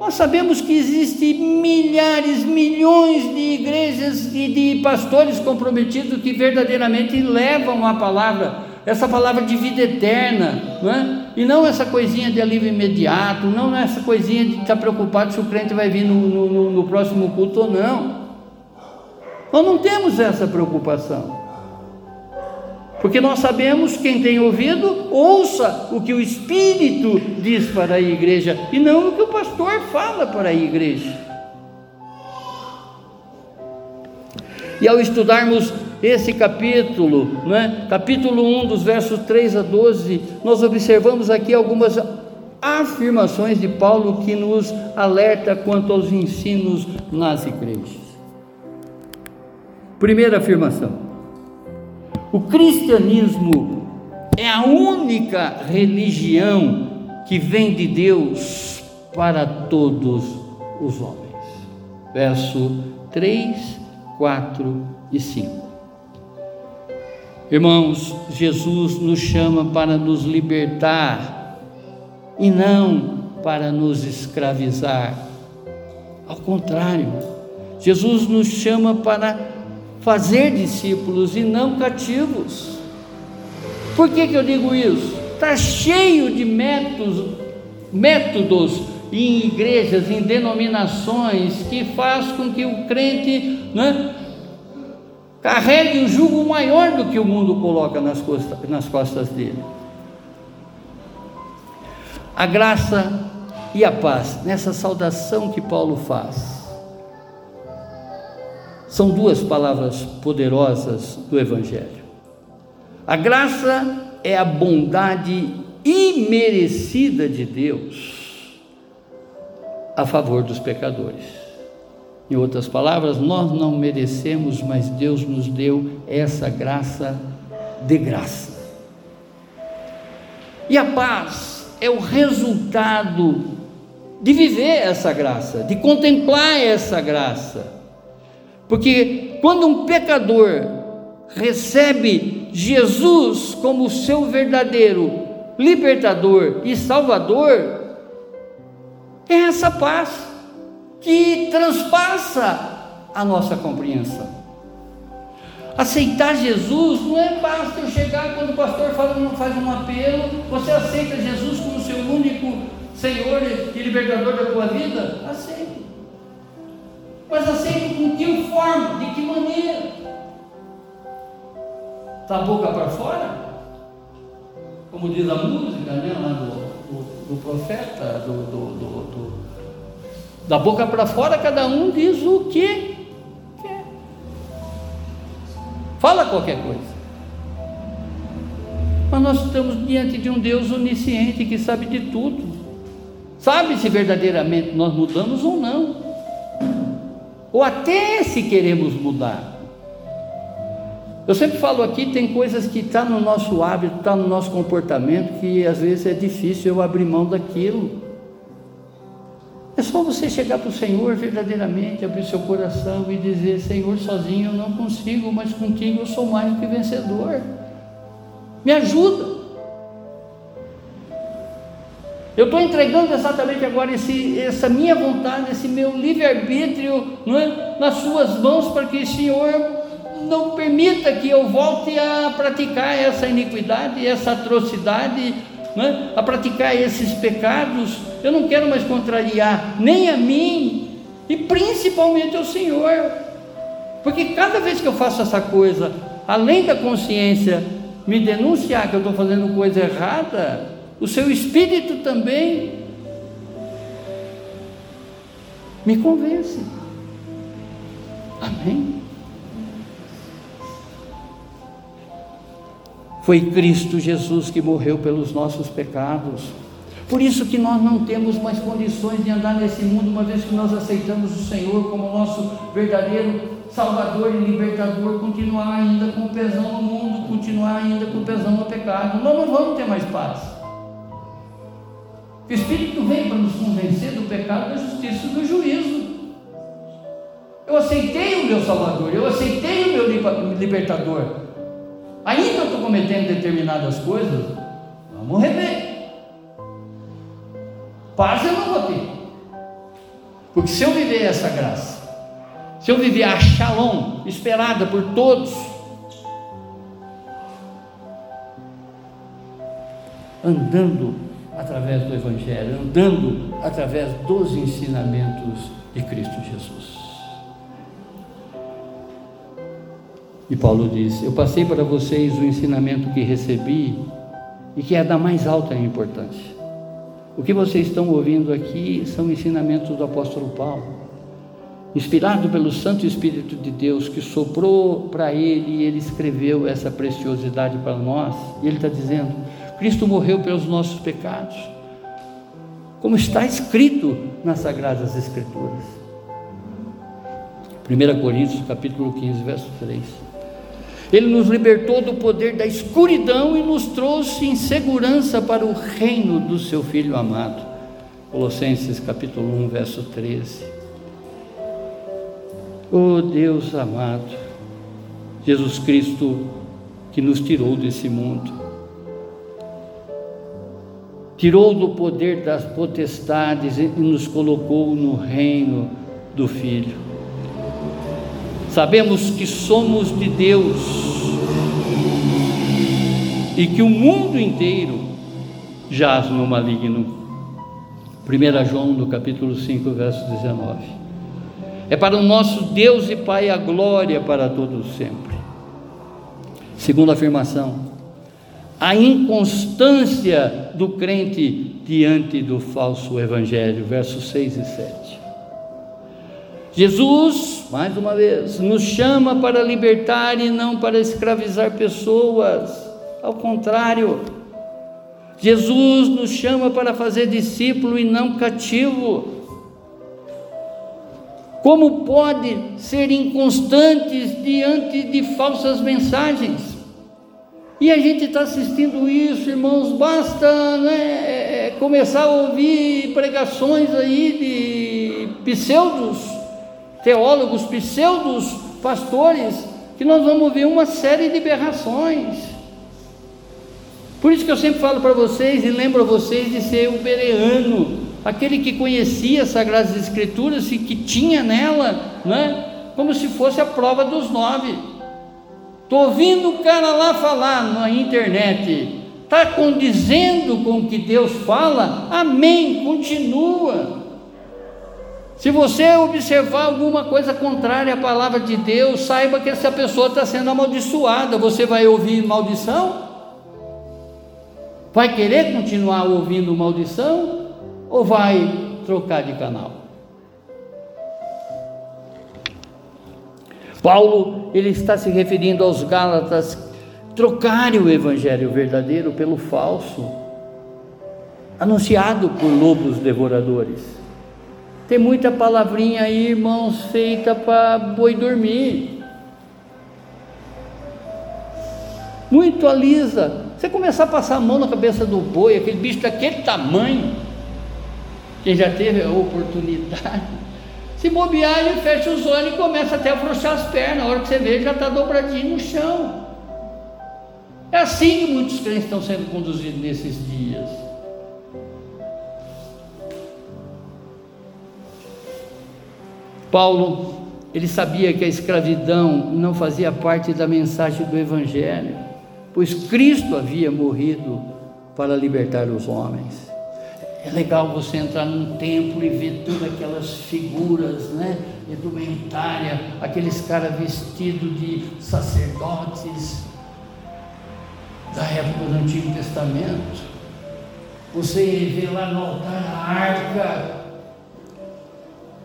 Nós sabemos que existem milhares, milhões de igrejas e de pastores comprometidos que verdadeiramente levam a palavra, essa palavra de vida eterna, é? e não essa coisinha de alívio imediato, não essa coisinha de estar preocupado se o crente vai vir no, no, no próximo culto ou não. Nós não temos essa preocupação. Porque nós sabemos, quem tem ouvido, ouça o que o Espírito diz para a igreja e não o que o pastor fala para a igreja. E ao estudarmos esse capítulo, né, capítulo 1, dos versos 3 a 12, nós observamos aqui algumas afirmações de Paulo que nos alerta quanto aos ensinos nas igrejas. Primeira afirmação: o cristianismo é a única religião que vem de Deus para todos os homens. Verso 3, 4 e 5. Irmãos, Jesus nos chama para nos libertar e não para nos escravizar. Ao contrário, Jesus nos chama para fazer discípulos e não cativos. Por que, que eu digo isso? Está cheio de métodos, métodos em igrejas, em denominações, que faz com que o crente né, carregue um jugo maior do que o mundo coloca nas costas, nas costas dele. A graça e a paz, nessa saudação que Paulo faz, são duas palavras poderosas do Evangelho. A graça é a bondade imerecida de Deus a favor dos pecadores. Em outras palavras, nós não merecemos, mas Deus nos deu essa graça de graça. E a paz é o resultado de viver essa graça, de contemplar essa graça porque quando um pecador recebe Jesus como seu verdadeiro libertador e salvador, é essa paz que transpassa a nossa compreensão. Aceitar Jesus não é basta eu chegar quando o pastor fala, faz um apelo, você aceita Jesus como seu único Senhor e libertador da tua vida? Aceita. Mas aceito com que forma, de que maneira? Da boca para fora? Como diz a música, né, lá do, do, do profeta, do, do, da boca para fora, cada um diz o que quer. Fala qualquer coisa. Mas nós estamos diante de um Deus onisciente que sabe de tudo. Sabe se verdadeiramente nós mudamos ou não ou até se queremos mudar. Eu sempre falo aqui, tem coisas que estão tá no nosso hábito, está no nosso comportamento, que às vezes é difícil eu abrir mão daquilo. É só você chegar para o Senhor verdadeiramente, abrir seu coração e dizer: Senhor, sozinho eu não consigo, mas contigo eu sou mais do que vencedor. Me ajuda. Eu estou entregando exatamente agora esse, essa minha vontade, esse meu livre-arbítrio é? nas suas mãos, para que o Senhor não permita que eu volte a praticar essa iniquidade, essa atrocidade, né? a praticar esses pecados. Eu não quero mais contrariar nem a mim e principalmente ao Senhor, porque cada vez que eu faço essa coisa, além da consciência me denunciar que eu estou fazendo coisa errada, o seu espírito também me convence. Amém? Foi Cristo Jesus que morreu pelos nossos pecados. Por isso que nós não temos mais condições de andar nesse mundo, uma vez que nós aceitamos o Senhor como nosso verdadeiro Salvador e Libertador, continuar ainda com o pesão no mundo, continuar ainda com o pesão no pecado. Nós não vamos ter mais paz. O Espírito vem para nos convencer do pecado, da justiça e do juízo. Eu aceitei o meu Salvador, eu aceitei o meu libertador. Ainda eu estou cometendo determinadas coisas, vamos rever. Paz eu não vou ter. Porque se eu viver essa graça, se eu viver a shalom esperada por todos, andando através do Evangelho, andando através dos ensinamentos de Cristo Jesus. E Paulo diz: Eu passei para vocês o ensinamento que recebi e que é da mais alta importância. O que vocês estão ouvindo aqui são ensinamentos do apóstolo Paulo, inspirado pelo Santo Espírito de Deus que soprou para ele e ele escreveu essa preciosidade para nós. E ele está dizendo: Cristo morreu pelos nossos pecados, como está escrito nas Sagradas Escrituras. 1 Coríntios capítulo 15, verso 3. Ele nos libertou do poder da escuridão e nos trouxe em segurança para o reino do seu Filho amado. Colossenses capítulo 1, verso 13. Oh Deus amado, Jesus Cristo que nos tirou desse mundo, tirou do poder das potestades e nos colocou no reino do Filho. Sabemos que somos de Deus e que o mundo inteiro jaz no maligno. 1 João, no capítulo 5, verso 19. É para o nosso Deus e Pai a glória para todos sempre. Segunda afirmação, a inconstância do crente diante do falso evangelho, versos 6 e 7. Jesus, mais uma vez, nos chama para libertar e não para escravizar pessoas. Ao contrário, Jesus nos chama para fazer discípulo e não cativo. Como pode ser inconstantes diante de falsas mensagens? E a gente está assistindo isso, irmãos, basta né, começar a ouvir pregações aí de pseudos teólogos, pseudos pastores, que nós vamos ver uma série de berrações. Por isso que eu sempre falo para vocês e lembro a vocês de ser o bereano, aquele que conhecia as Sagradas Escrituras e que tinha nela, né, como se fosse a prova dos nove. Estou ouvindo o cara lá falar na internet, está condizendo com o que Deus fala? Amém, continua. Se você observar alguma coisa contrária à palavra de Deus, saiba que essa pessoa está sendo amaldiçoada. Você vai ouvir maldição? Vai querer continuar ouvindo maldição? Ou vai trocar de canal? Paulo, ele está se referindo aos Gálatas trocarem o evangelho verdadeiro pelo falso, anunciado por lobos devoradores. Tem muita palavrinha aí, irmãos, feita para boi dormir. Muito alisa. Você começar a passar a mão na cabeça do boi, aquele bicho daquele tamanho, quem já teve a oportunidade, se bobear, ele fecha os olhos e começa até a afrouxar as pernas. A hora que você vê, já está dobradinho no chão. É assim que muitos crentes estão sendo conduzidos nesses dias. Paulo, ele sabia que a escravidão não fazia parte da mensagem do Evangelho, pois Cristo havia morrido para libertar os homens. É legal você entrar num templo e ver todas aquelas figuras, né? Indumentária, aqueles caras vestidos de sacerdotes da época do Antigo Testamento. Você vê lá no altar a arca,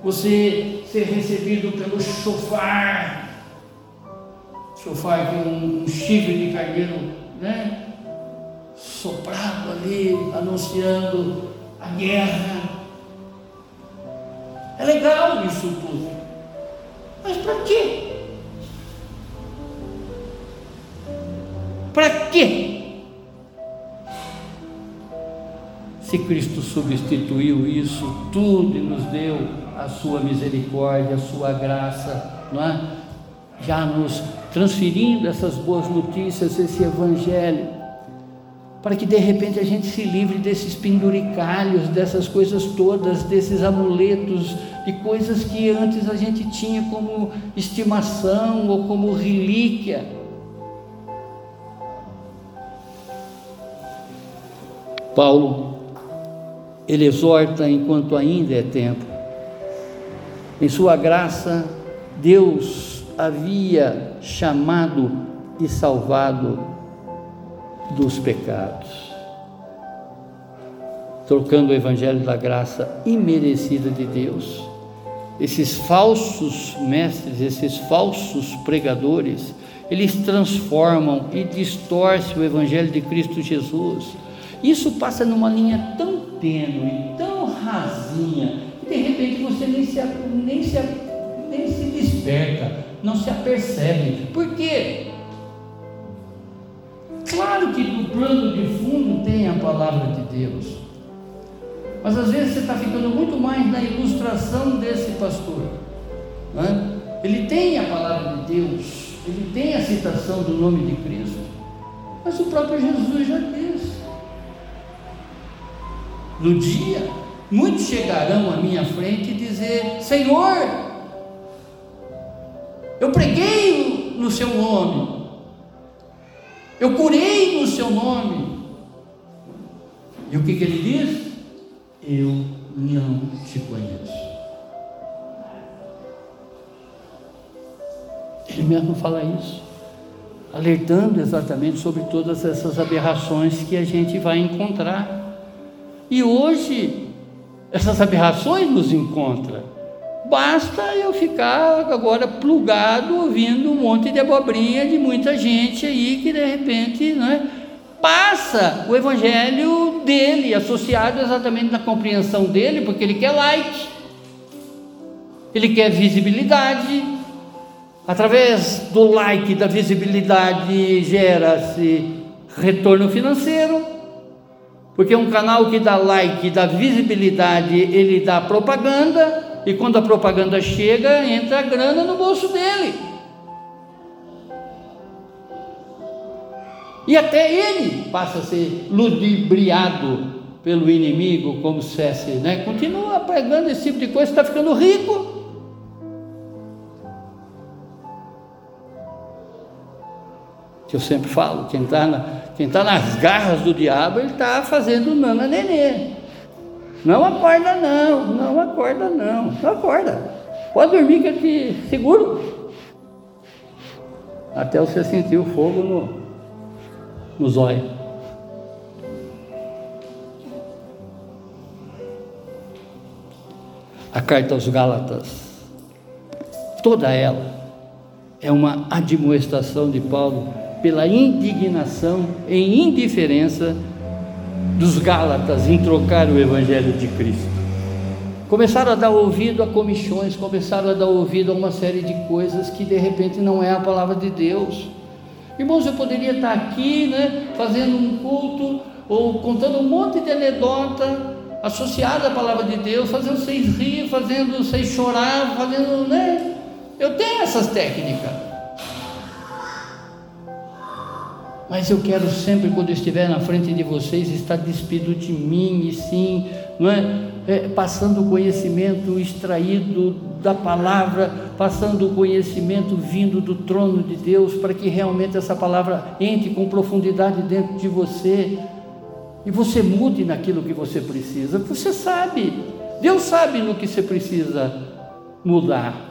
você ser recebido pelo chofar, chofar que é um, um chifre de carneiro, né? Soprado ali, anunciando a guerra. É legal isso tudo. Mas para quê? Para quê? Se Cristo substituiu isso tudo e nos deu a sua misericórdia, a sua graça, não é? Já nos transferindo essas boas notícias, esse evangelho para que de repente a gente se livre desses penduricalhos, dessas coisas todas, desses amuletos, de coisas que antes a gente tinha como estimação ou como relíquia. Paulo, ele exorta enquanto ainda é tempo. Em sua graça, Deus havia chamado e salvado dos pecados, trocando o evangelho da graça imerecida de Deus. Esses falsos mestres, esses falsos pregadores, eles transformam e distorcem o evangelho de Cristo Jesus. Isso passa numa linha tão tênue, tão rasinha, que de repente você nem se, nem se, nem se desperta, não se apercebe. Por quê? Claro que no plano de fundo tem a palavra de Deus, mas às vezes você está ficando muito mais na ilustração desse pastor. Né? Ele tem a palavra de Deus, ele tem a citação do nome de Cristo, mas o próprio Jesus já disse. No dia, muitos chegarão à minha frente e dizer: Senhor, eu preguei no seu nome, eu curei no seu nome. E o que, que ele diz? Eu não te conheço. Ele mesmo fala isso, alertando exatamente sobre todas essas aberrações que a gente vai encontrar. E hoje, essas aberrações nos encontram. Basta eu ficar agora plugado ouvindo um monte de abobrinha de muita gente aí que de repente né, passa o evangelho dele, associado exatamente na compreensão dele, porque ele quer like, ele quer visibilidade. Através do like, da visibilidade, gera-se retorno financeiro, porque um canal que dá like, dá visibilidade, ele dá propaganda e quando a propaganda chega, entra a grana no bolso dele. E até ele passa a ser ludibriado pelo inimigo, como se fosse, né? Continua pregando esse tipo de coisa, está ficando rico. Que eu sempre falo, quem está na, tá nas garras do diabo, ele está fazendo nana nenê. Não acorda não, não acorda não, não acorda. Pode dormir que eu te seguro. Até você sentir o fogo no, no zóio. A carta aos Gálatas, toda ela é uma admoestação de Paulo pela indignação e indiferença dos Gálatas em trocar o Evangelho de Cristo. Começaram a dar ouvido a comissões, começaram a dar ouvido a uma série de coisas que de repente não é a palavra de Deus. Irmãos, eu poderia estar aqui, né, fazendo um culto ou contando um monte de anedota associada à palavra de Deus, fazendo vocês rir, fazendo vocês chorar, fazendo, né? Eu tenho essas técnicas. Mas eu quero sempre, quando estiver na frente de vocês, estar despido de mim e sim, não é? é passando o conhecimento extraído da palavra, passando o conhecimento vindo do trono de Deus, para que realmente essa palavra entre com profundidade dentro de você e você mude naquilo que você precisa. Você sabe, Deus sabe no que você precisa mudar.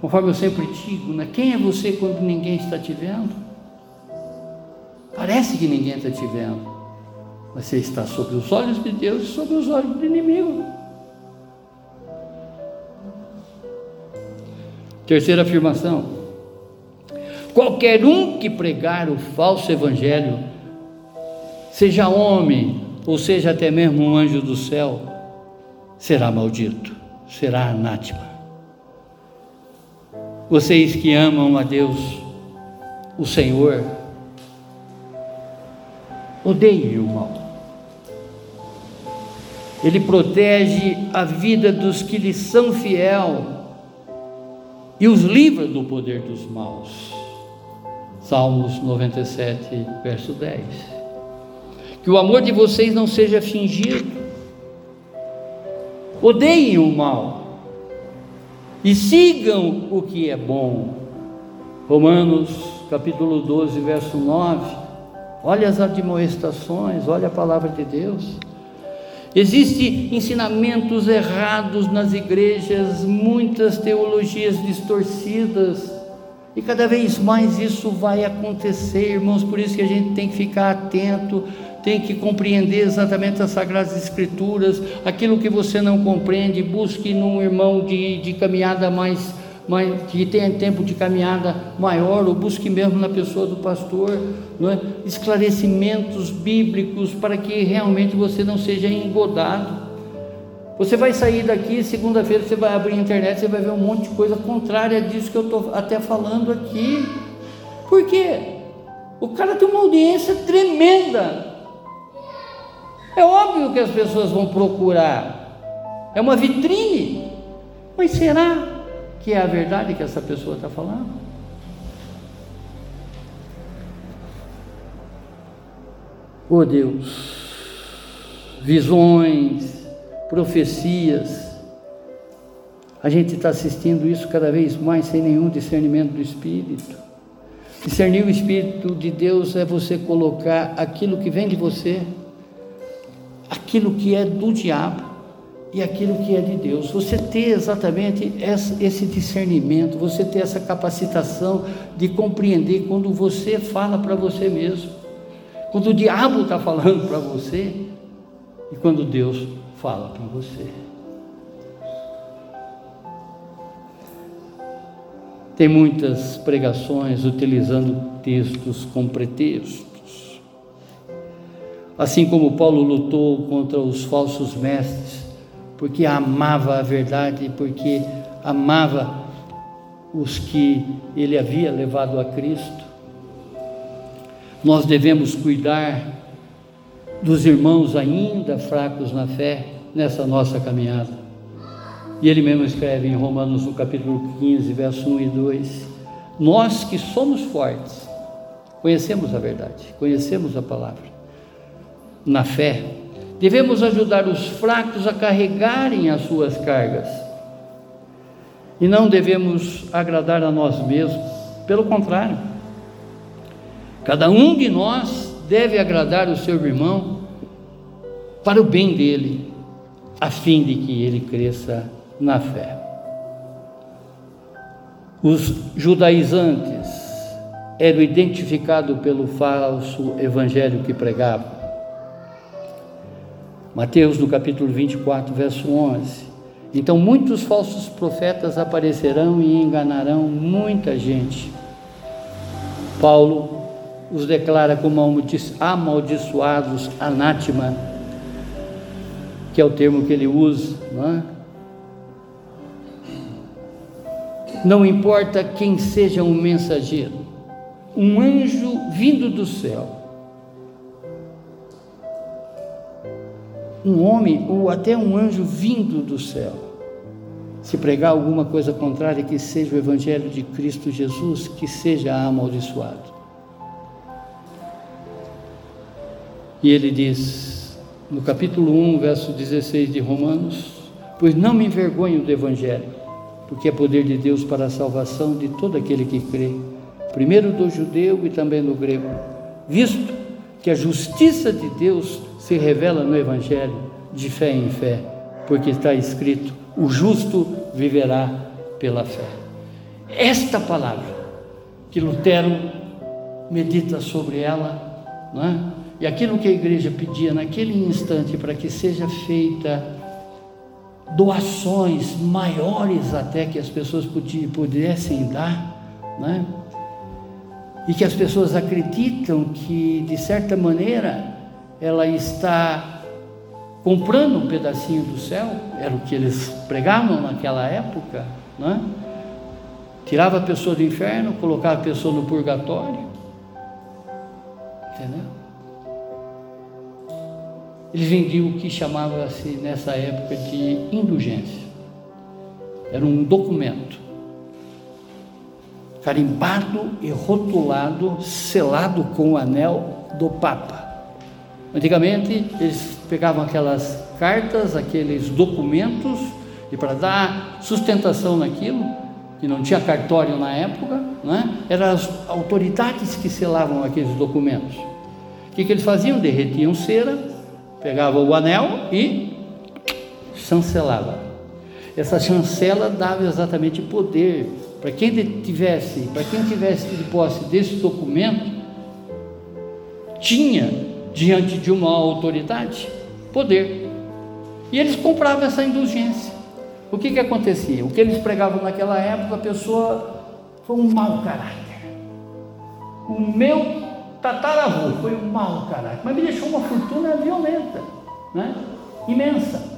Conforme eu sempre digo, né? quem é você quando ninguém está te vendo? Parece que ninguém está te vendo, mas você está sob os olhos de Deus e sob os olhos do inimigo. Terceira afirmação: qualquer um que pregar o falso evangelho, seja homem ou seja até mesmo um anjo do céu, será maldito, será anátema. Vocês que amam a Deus, o Senhor, odeiem o mal. Ele protege a vida dos que lhe são fiel e os livra do poder dos maus. Salmos 97, verso 10. Que o amor de vocês não seja fingido. Odeiem o mal e sigam o que é bom. Romanos capítulo 12, verso 9. Olha as admoestações, olha a palavra de Deus. Existem ensinamentos errados nas igrejas, muitas teologias distorcidas, e cada vez mais isso vai acontecer, irmãos, por isso que a gente tem que ficar atento tem que compreender exatamente as Sagradas Escrituras, aquilo que você não compreende, busque num irmão de, de caminhada mais, mais, que tenha tempo de caminhada maior, ou busque mesmo na pessoa do pastor, é? esclarecimentos bíblicos para que realmente você não seja engodado. Você vai sair daqui, segunda-feira você vai abrir a internet, você vai ver um monte de coisa contrária disso que eu estou até falando aqui. Por quê? O cara tem uma audiência tremenda é óbvio que as pessoas vão procurar, é uma vitrine, mas será que é a verdade que essa pessoa está falando? Oh Deus, visões, profecias, a gente está assistindo isso cada vez mais sem nenhum discernimento do Espírito. Discernir o Espírito de Deus é você colocar aquilo que vem de você aquilo que é do diabo e aquilo que é de Deus. Você ter exatamente esse discernimento, você ter essa capacitação de compreender quando você fala para você mesmo, quando o diabo está falando para você e quando Deus fala para você. Tem muitas pregações utilizando textos com pretexto assim como Paulo lutou contra os falsos mestres, porque amava a verdade, porque amava os que ele havia levado a Cristo. Nós devemos cuidar dos irmãos ainda fracos na fé nessa nossa caminhada. E ele mesmo escreve em Romanos no capítulo 15, verso 1 e 2: Nós que somos fortes, conhecemos a verdade, conhecemos a palavra na fé. Devemos ajudar os fracos a carregarem as suas cargas. E não devemos agradar a nós mesmos, pelo contrário. Cada um de nós deve agradar o seu irmão para o bem dele, a fim de que ele cresça na fé. Os judaizantes eram identificados pelo falso evangelho que pregavam. Mateus no capítulo 24, verso 11. Então muitos falsos profetas aparecerão e enganarão muita gente. Paulo os declara como amaldiçoados, anátema, que é o termo que ele usa, não é? Não importa quem seja um mensageiro, um anjo vindo do céu, um homem ou até um anjo vindo do céu, Se pregar alguma coisa contrária que seja o Evangelho de Cristo Jesus, que seja amaldiçoado. E ele diz, no capítulo 1, verso 16 de Romanos: Pois não me envergonho do Evangelho, porque é poder de Deus para a salvação de todo aquele que crê, primeiro do judeu e também do grego, visto que a justiça de Deus se revela no Evangelho, de fé em fé, porque está escrito: o justo viverá pela fé. Esta palavra que Lutero medita sobre ela, não é? e aquilo que a igreja pedia naquele instante para que seja feita doações maiores até que as pessoas pudessem dar, né? e que as pessoas acreditam que, de certa maneira, ela está comprando um pedacinho do céu, era o que eles pregavam naquela época, né? tirava a pessoa do inferno, colocava a pessoa no purgatório, entendeu? Eles vendiam o que chamava-se nessa época de indulgência. Era um documento carimbado e rotulado, selado com o anel do Papa. Antigamente eles pegavam aquelas cartas, aqueles documentos, e para dar sustentação naquilo, que não tinha cartório na época, né? eram as autoridades que selavam aqueles documentos. O que, que eles faziam? Derretiam cera, pegavam o anel e chancelava. Essa chancela dava exatamente poder para quem tivesse, para quem tivesse de posse desse documento, tinha diante de uma autoridade poder. E eles compravam essa indulgência. O que que acontecia? O que eles pregavam naquela época, a pessoa foi um mau caráter. O meu tataravô foi um mau caráter, mas me deixou uma fortuna violenta, né? imensa.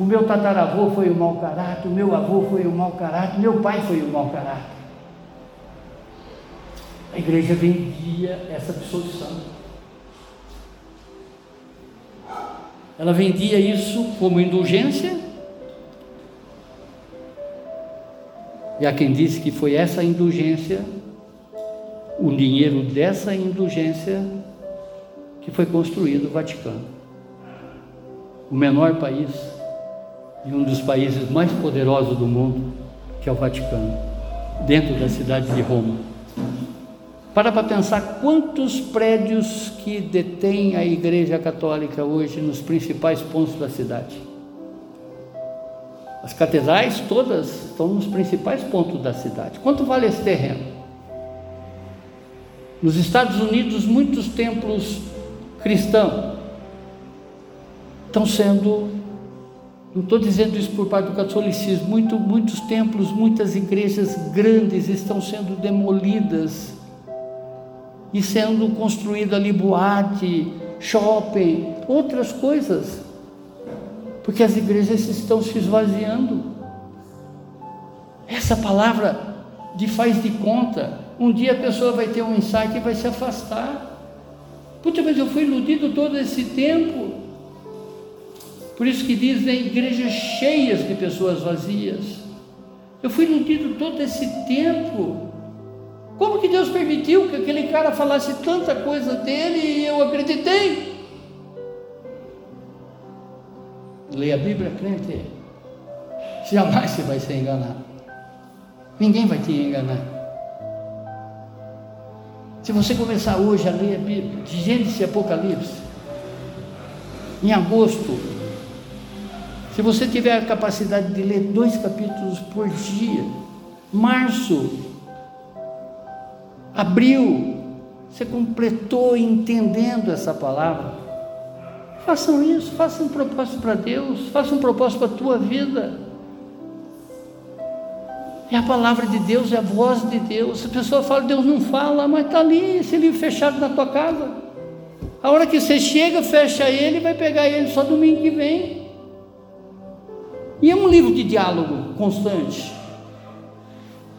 O meu tataravô foi um mau caráter, o meu avô foi um mau caráter, meu pai foi um mau caráter. A igreja vendia essa absolvição. Ela vendia isso como indulgência. E há quem disse que foi essa indulgência, o dinheiro dessa indulgência, que foi construído o Vaticano. O menor país e um dos países mais poderosos do mundo, que é o Vaticano, dentro da cidade de Roma. Para para pensar quantos prédios que detém a Igreja Católica hoje nos principais pontos da cidade. As catedrais todas estão nos principais pontos da cidade. Quanto vale esse terreno? Nos Estados Unidos, muitos templos cristãos estão sendo não estou dizendo isso por parte do catolicismo. Muito, muitos templos, muitas igrejas grandes estão sendo demolidas e sendo construído ali boate, shopping, outras coisas, porque as igrejas estão se esvaziando. Essa palavra de faz de conta, um dia a pessoa vai ter um insight e vai se afastar. Puta, mas eu fui iludido todo esse tempo. Por isso que dizem igrejas cheias de pessoas vazias. Eu fui iludido todo esse tempo. Como que Deus permitiu que aquele cara falasse tanta coisa dele e eu acreditei? Leia a Bíblia, crente. Jamais você vai ser enganado. Ninguém vai te enganar. Se você começar hoje a ler a Bíblia, de Gênesis e Apocalipse, em agosto, se você tiver a capacidade de ler dois capítulos por dia, março, abril, você completou entendendo essa palavra. Façam isso, façam um propósito para Deus, façam um propósito para a tua vida. É a palavra de Deus, é a voz de Deus. A pessoa fala, Deus não fala, mas está ali, esse livro fechado na tua casa. A hora que você chega, fecha ele, vai pegar ele só domingo que vem. E é um livro de diálogo constante.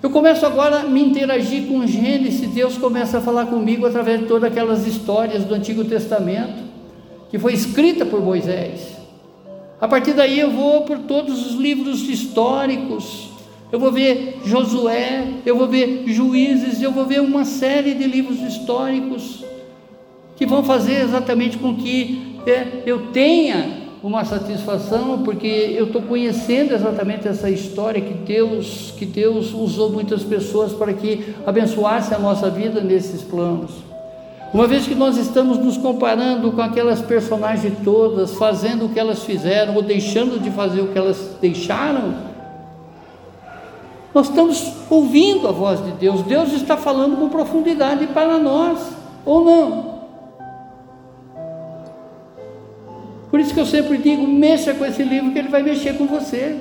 Eu começo agora a me interagir com Gênesis, Deus começa a falar comigo através de todas aquelas histórias do Antigo Testamento, que foi escrita por Moisés. A partir daí eu vou por todos os livros históricos. Eu vou ver Josué, eu vou ver Juízes, eu vou ver uma série de livros históricos que vão fazer exatamente com que é, eu tenha uma satisfação, porque eu estou conhecendo exatamente essa história que Deus, que Deus usou muitas pessoas para que abençoasse a nossa vida nesses planos. Uma vez que nós estamos nos comparando com aquelas personagens todas, fazendo o que elas fizeram ou deixando de fazer o que elas deixaram, nós estamos ouvindo a voz de Deus. Deus está falando com profundidade para nós, ou não? Por isso que eu sempre digo: mexa com esse livro, que ele vai mexer com você.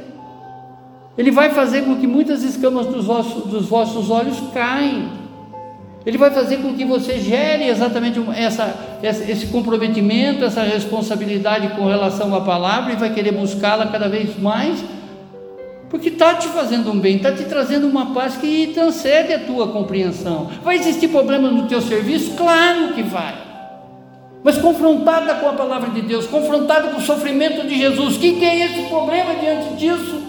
Ele vai fazer com que muitas escamas dos vossos, dos vossos olhos caem. Ele vai fazer com que você gere exatamente essa, esse comprometimento, essa responsabilidade com relação à palavra e vai querer buscá-la cada vez mais, porque está te fazendo um bem, está te trazendo uma paz que transcende a tua compreensão. Vai existir problema no teu serviço? Claro que vai mas confrontada com a palavra de Deus, confrontada com o sofrimento de Jesus. O que, que é esse problema diante disso?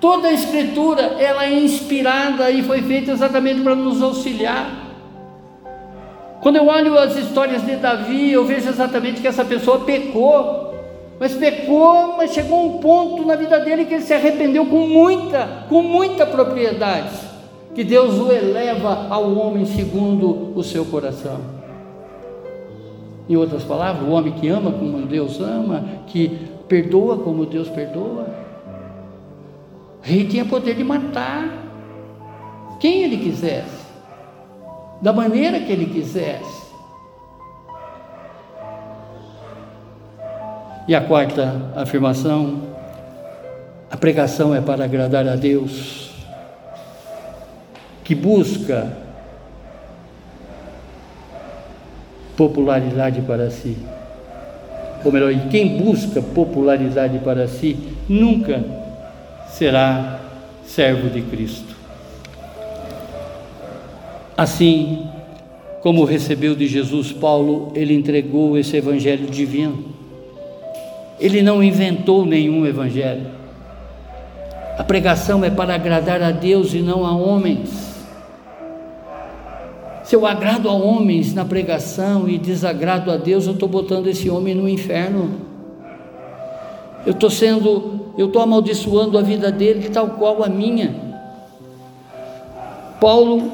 Toda a escritura ela é inspirada e foi feita exatamente para nos auxiliar. Quando eu olho as histórias de Davi, eu vejo exatamente que essa pessoa pecou, mas pecou, mas chegou um ponto na vida dele que ele se arrependeu com muita, com muita propriedade que Deus o eleva ao homem segundo o seu coração. Em outras palavras, o homem que ama como Deus ama, que perdoa como Deus perdoa. O rei tinha poder de matar quem ele quisesse, da maneira que ele quisesse. E a quarta afirmação: a pregação é para agradar a Deus que busca popularidade para si. Ou melhor, quem busca popularidade para si nunca será servo de Cristo. Assim como recebeu de Jesus Paulo, ele entregou esse evangelho divino. Ele não inventou nenhum evangelho. A pregação é para agradar a Deus e não a homens. Se eu agrado a homens na pregação e desagrado a Deus, eu estou botando esse homem no inferno. Eu estou sendo, eu estou amaldiçoando a vida dele tal qual a minha. Paulo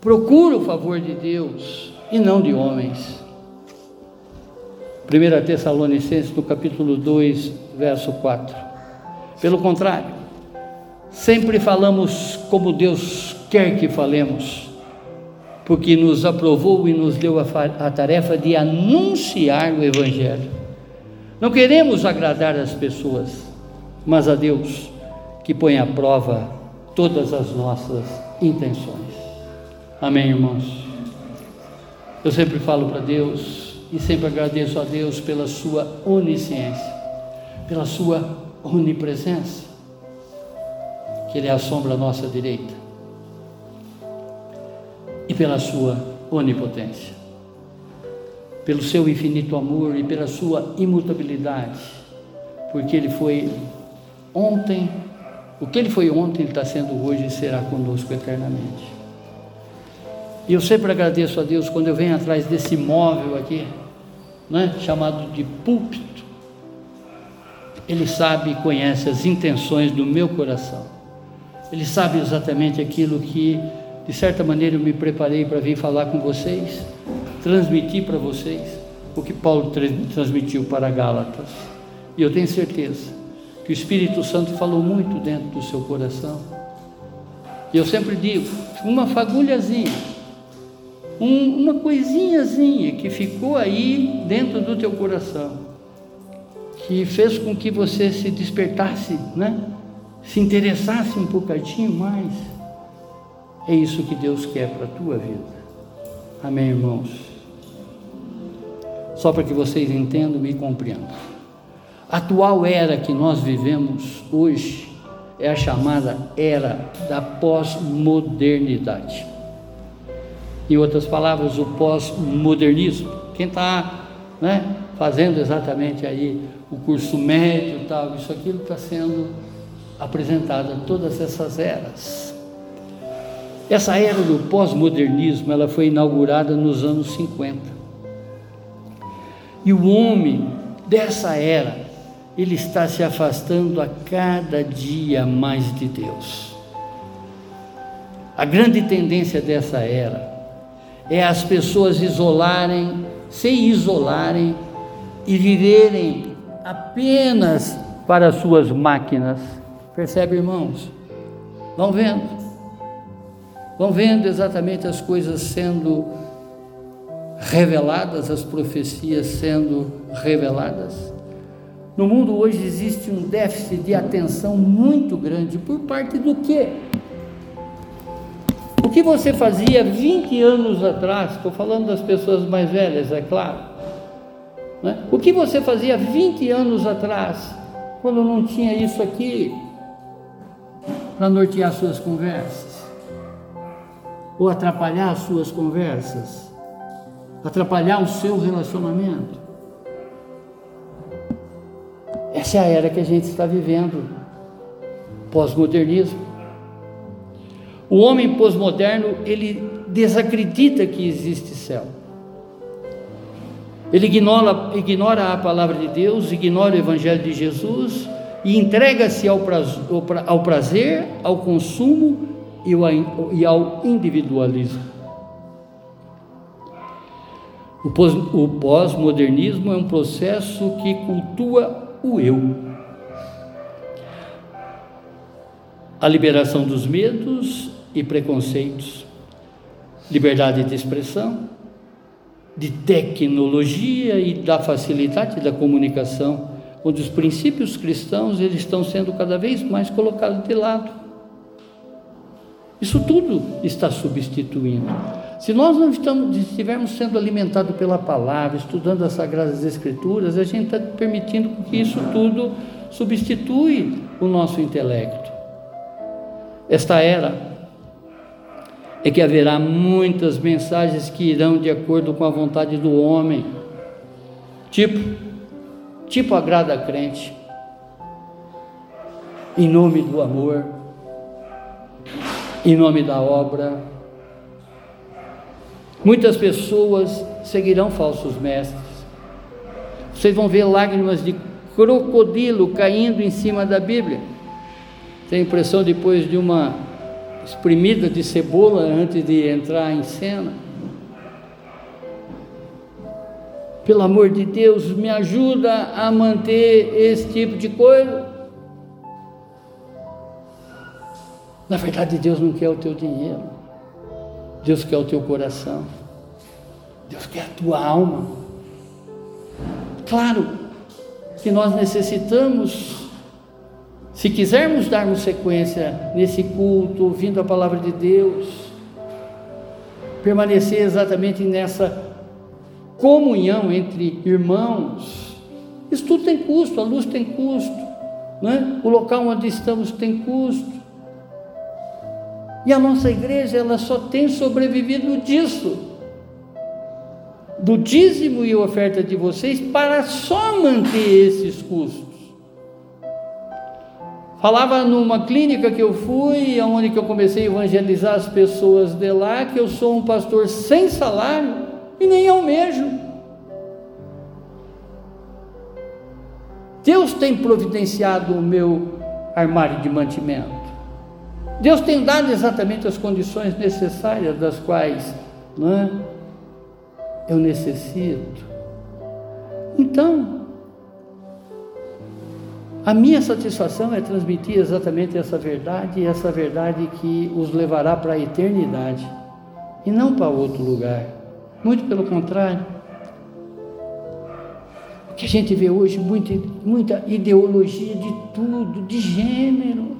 procura o favor de Deus e não de homens. 1 Tessalonicenses, no capítulo 2, verso 4. Pelo contrário, sempre falamos como Deus quer que falemos porque nos aprovou e nos deu a, a tarefa de anunciar o Evangelho. Não queremos agradar as pessoas, mas a Deus que põe à prova todas as nossas intenções. Amém, irmãos? Eu sempre falo para Deus e sempre agradeço a Deus pela sua onisciência, pela sua onipresença, que Ele é a sombra à nossa direita e pela sua onipotência, pelo seu infinito amor e pela sua imutabilidade, porque Ele foi ontem, o que Ele foi ontem, Ele está sendo hoje e será conosco eternamente. E eu sempre agradeço a Deus quando eu venho atrás desse móvel aqui, né, chamado de púlpito. Ele sabe e conhece as intenções do meu coração. Ele sabe exatamente aquilo que de certa maneira eu me preparei para vir falar com vocês, transmitir para vocês o que Paulo transmitiu para Gálatas. E eu tenho certeza que o Espírito Santo falou muito dentro do seu coração. E eu sempre digo, uma fagulhazinha, um, uma coisinhazinha que ficou aí dentro do teu coração, que fez com que você se despertasse, né? se interessasse um bocadinho mais é isso que Deus quer para a tua vida. Amém, irmãos? Só para que vocês entendam e compreendam. A atual era que nós vivemos hoje é a chamada era da pós-modernidade. Em outras palavras, o pós-modernismo. Quem está né, fazendo exatamente aí o curso médio tal, isso aquilo está sendo apresentado em todas essas eras. Essa era do pós-modernismo, ela foi inaugurada nos anos 50. E o homem dessa era, ele está se afastando a cada dia mais de Deus. A grande tendência dessa era é as pessoas isolarem, se isolarem e viverem apenas para suas máquinas. Percebe, irmãos? Vão vendo. Vão vendo exatamente as coisas sendo reveladas, as profecias sendo reveladas. No mundo hoje existe um déficit de atenção muito grande por parte do quê? O que você fazia 20 anos atrás, estou falando das pessoas mais velhas, é claro. Né? O que você fazia 20 anos atrás, quando não tinha isso aqui, para nortear suas conversas? Ou atrapalhar as suas conversas? Atrapalhar o seu relacionamento? Essa é a era que a gente está vivendo, pós-modernismo. O homem pós-moderno, ele desacredita que existe céu. Ele ignora, ignora a palavra de Deus, ignora o evangelho de Jesus e entrega-se ao, ao prazer, ao consumo e ao individualismo. O pós-modernismo é um processo que cultua o eu. A liberação dos medos e preconceitos, liberdade de expressão, de tecnologia e da facilidade da comunicação, onde os princípios cristãos eles estão sendo cada vez mais colocados de lado. Isso tudo está substituindo. Se nós não estamos, estivermos sendo alimentados pela palavra, estudando as Sagradas Escrituras, a gente está permitindo que isso tudo substitui o nosso intelecto. Esta era é que haverá muitas mensagens que irão de acordo com a vontade do homem. Tipo, tipo agrada a crente. Em nome do amor, em nome da obra. Muitas pessoas seguirão falsos mestres. Vocês vão ver lágrimas de crocodilo caindo em cima da Bíblia. Tem a impressão depois de uma espremida de cebola antes de entrar em cena. Pelo amor de Deus, me ajuda a manter esse tipo de coisa. Na verdade, Deus não quer o teu dinheiro. Deus quer o teu coração. Deus quer a tua alma. Claro que nós necessitamos se quisermos darmos sequência nesse culto, ouvindo a palavra de Deus, permanecer exatamente nessa comunhão entre irmãos, isso tudo tem custo, a luz tem custo, né? o local onde estamos tem custo. E a nossa igreja ela só tem sobrevivido disso, do dízimo e oferta de vocês, para só manter esses custos. Falava numa clínica que eu fui, onde que eu comecei a evangelizar as pessoas de lá, que eu sou um pastor sem salário e nem almejo. Deus tem providenciado o meu armário de mantimento. Deus tem dado exatamente as condições necessárias das quais é? eu necessito. Então, a minha satisfação é transmitir exatamente essa verdade, essa verdade que os levará para a eternidade e não para outro lugar. Muito pelo contrário. O que a gente vê hoje, muita, muita ideologia de tudo, de gênero.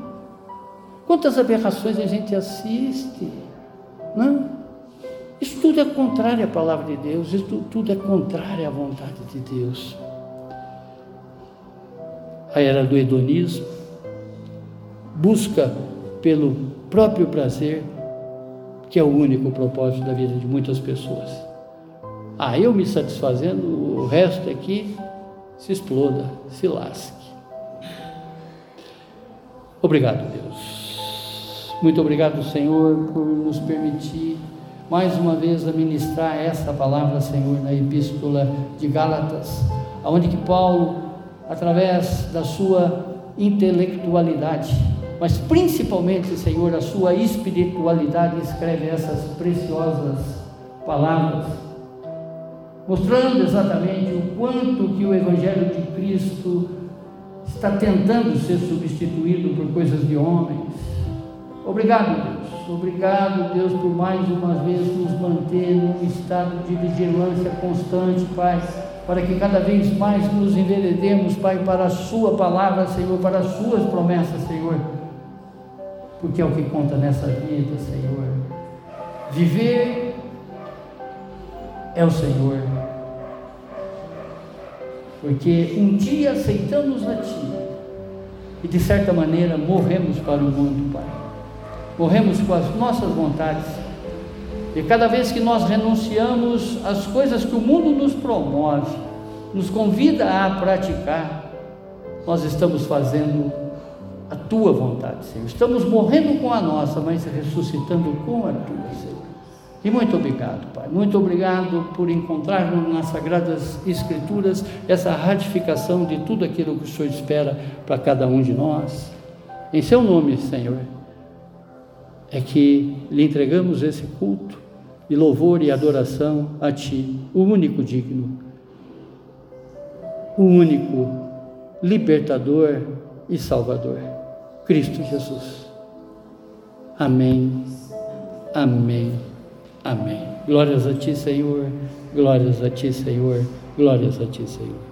Quantas aberrações a gente assiste, não? Isso tudo é contrário à palavra de Deus, isso tudo é contrário à vontade de Deus a era do hedonismo, busca pelo próprio prazer, que é o único propósito da vida de muitas pessoas. Ah, eu me satisfazendo, o resto aqui se exploda, se lasque. Obrigado, Deus. Muito obrigado, Senhor, por nos permitir mais uma vez a ministrar essa palavra, Senhor, na epístola de Gálatas, aonde que Paulo, através da sua intelectualidade, mas principalmente, Senhor, a sua espiritualidade, escreve essas preciosas palavras, mostrando exatamente o quanto que o evangelho de Cristo está tentando ser substituído por coisas de homens. Obrigado, Deus. Obrigado, Deus, por mais uma vez nos manter num estado de vigilância constante, Pai, para que cada vez mais nos enveredemos, Pai, para a Sua palavra, Senhor, para as Suas promessas, Senhor, porque é o que conta nessa vida, Senhor. Viver é o Senhor porque um dia aceitamos a Ti e de certa maneira morremos para o mundo, Pai. Morremos com as nossas vontades. E cada vez que nós renunciamos às coisas que o mundo nos promove, nos convida a praticar, nós estamos fazendo a tua vontade, Senhor. Estamos morrendo com a nossa, mas ressuscitando com a tua, Senhor. E muito obrigado, Pai. Muito obrigado por encontrarmos nas Sagradas Escrituras essa ratificação de tudo aquilo que o Senhor espera para cada um de nós. Em Seu nome, Senhor, é que lhe entregamos esse culto de louvor e adoração a Ti, o único digno, o único libertador e salvador, Cristo Jesus. Amém. Amém. Amém. Glórias a Ti, Senhor. Glórias a Ti, Senhor. Glórias a Ti, Senhor.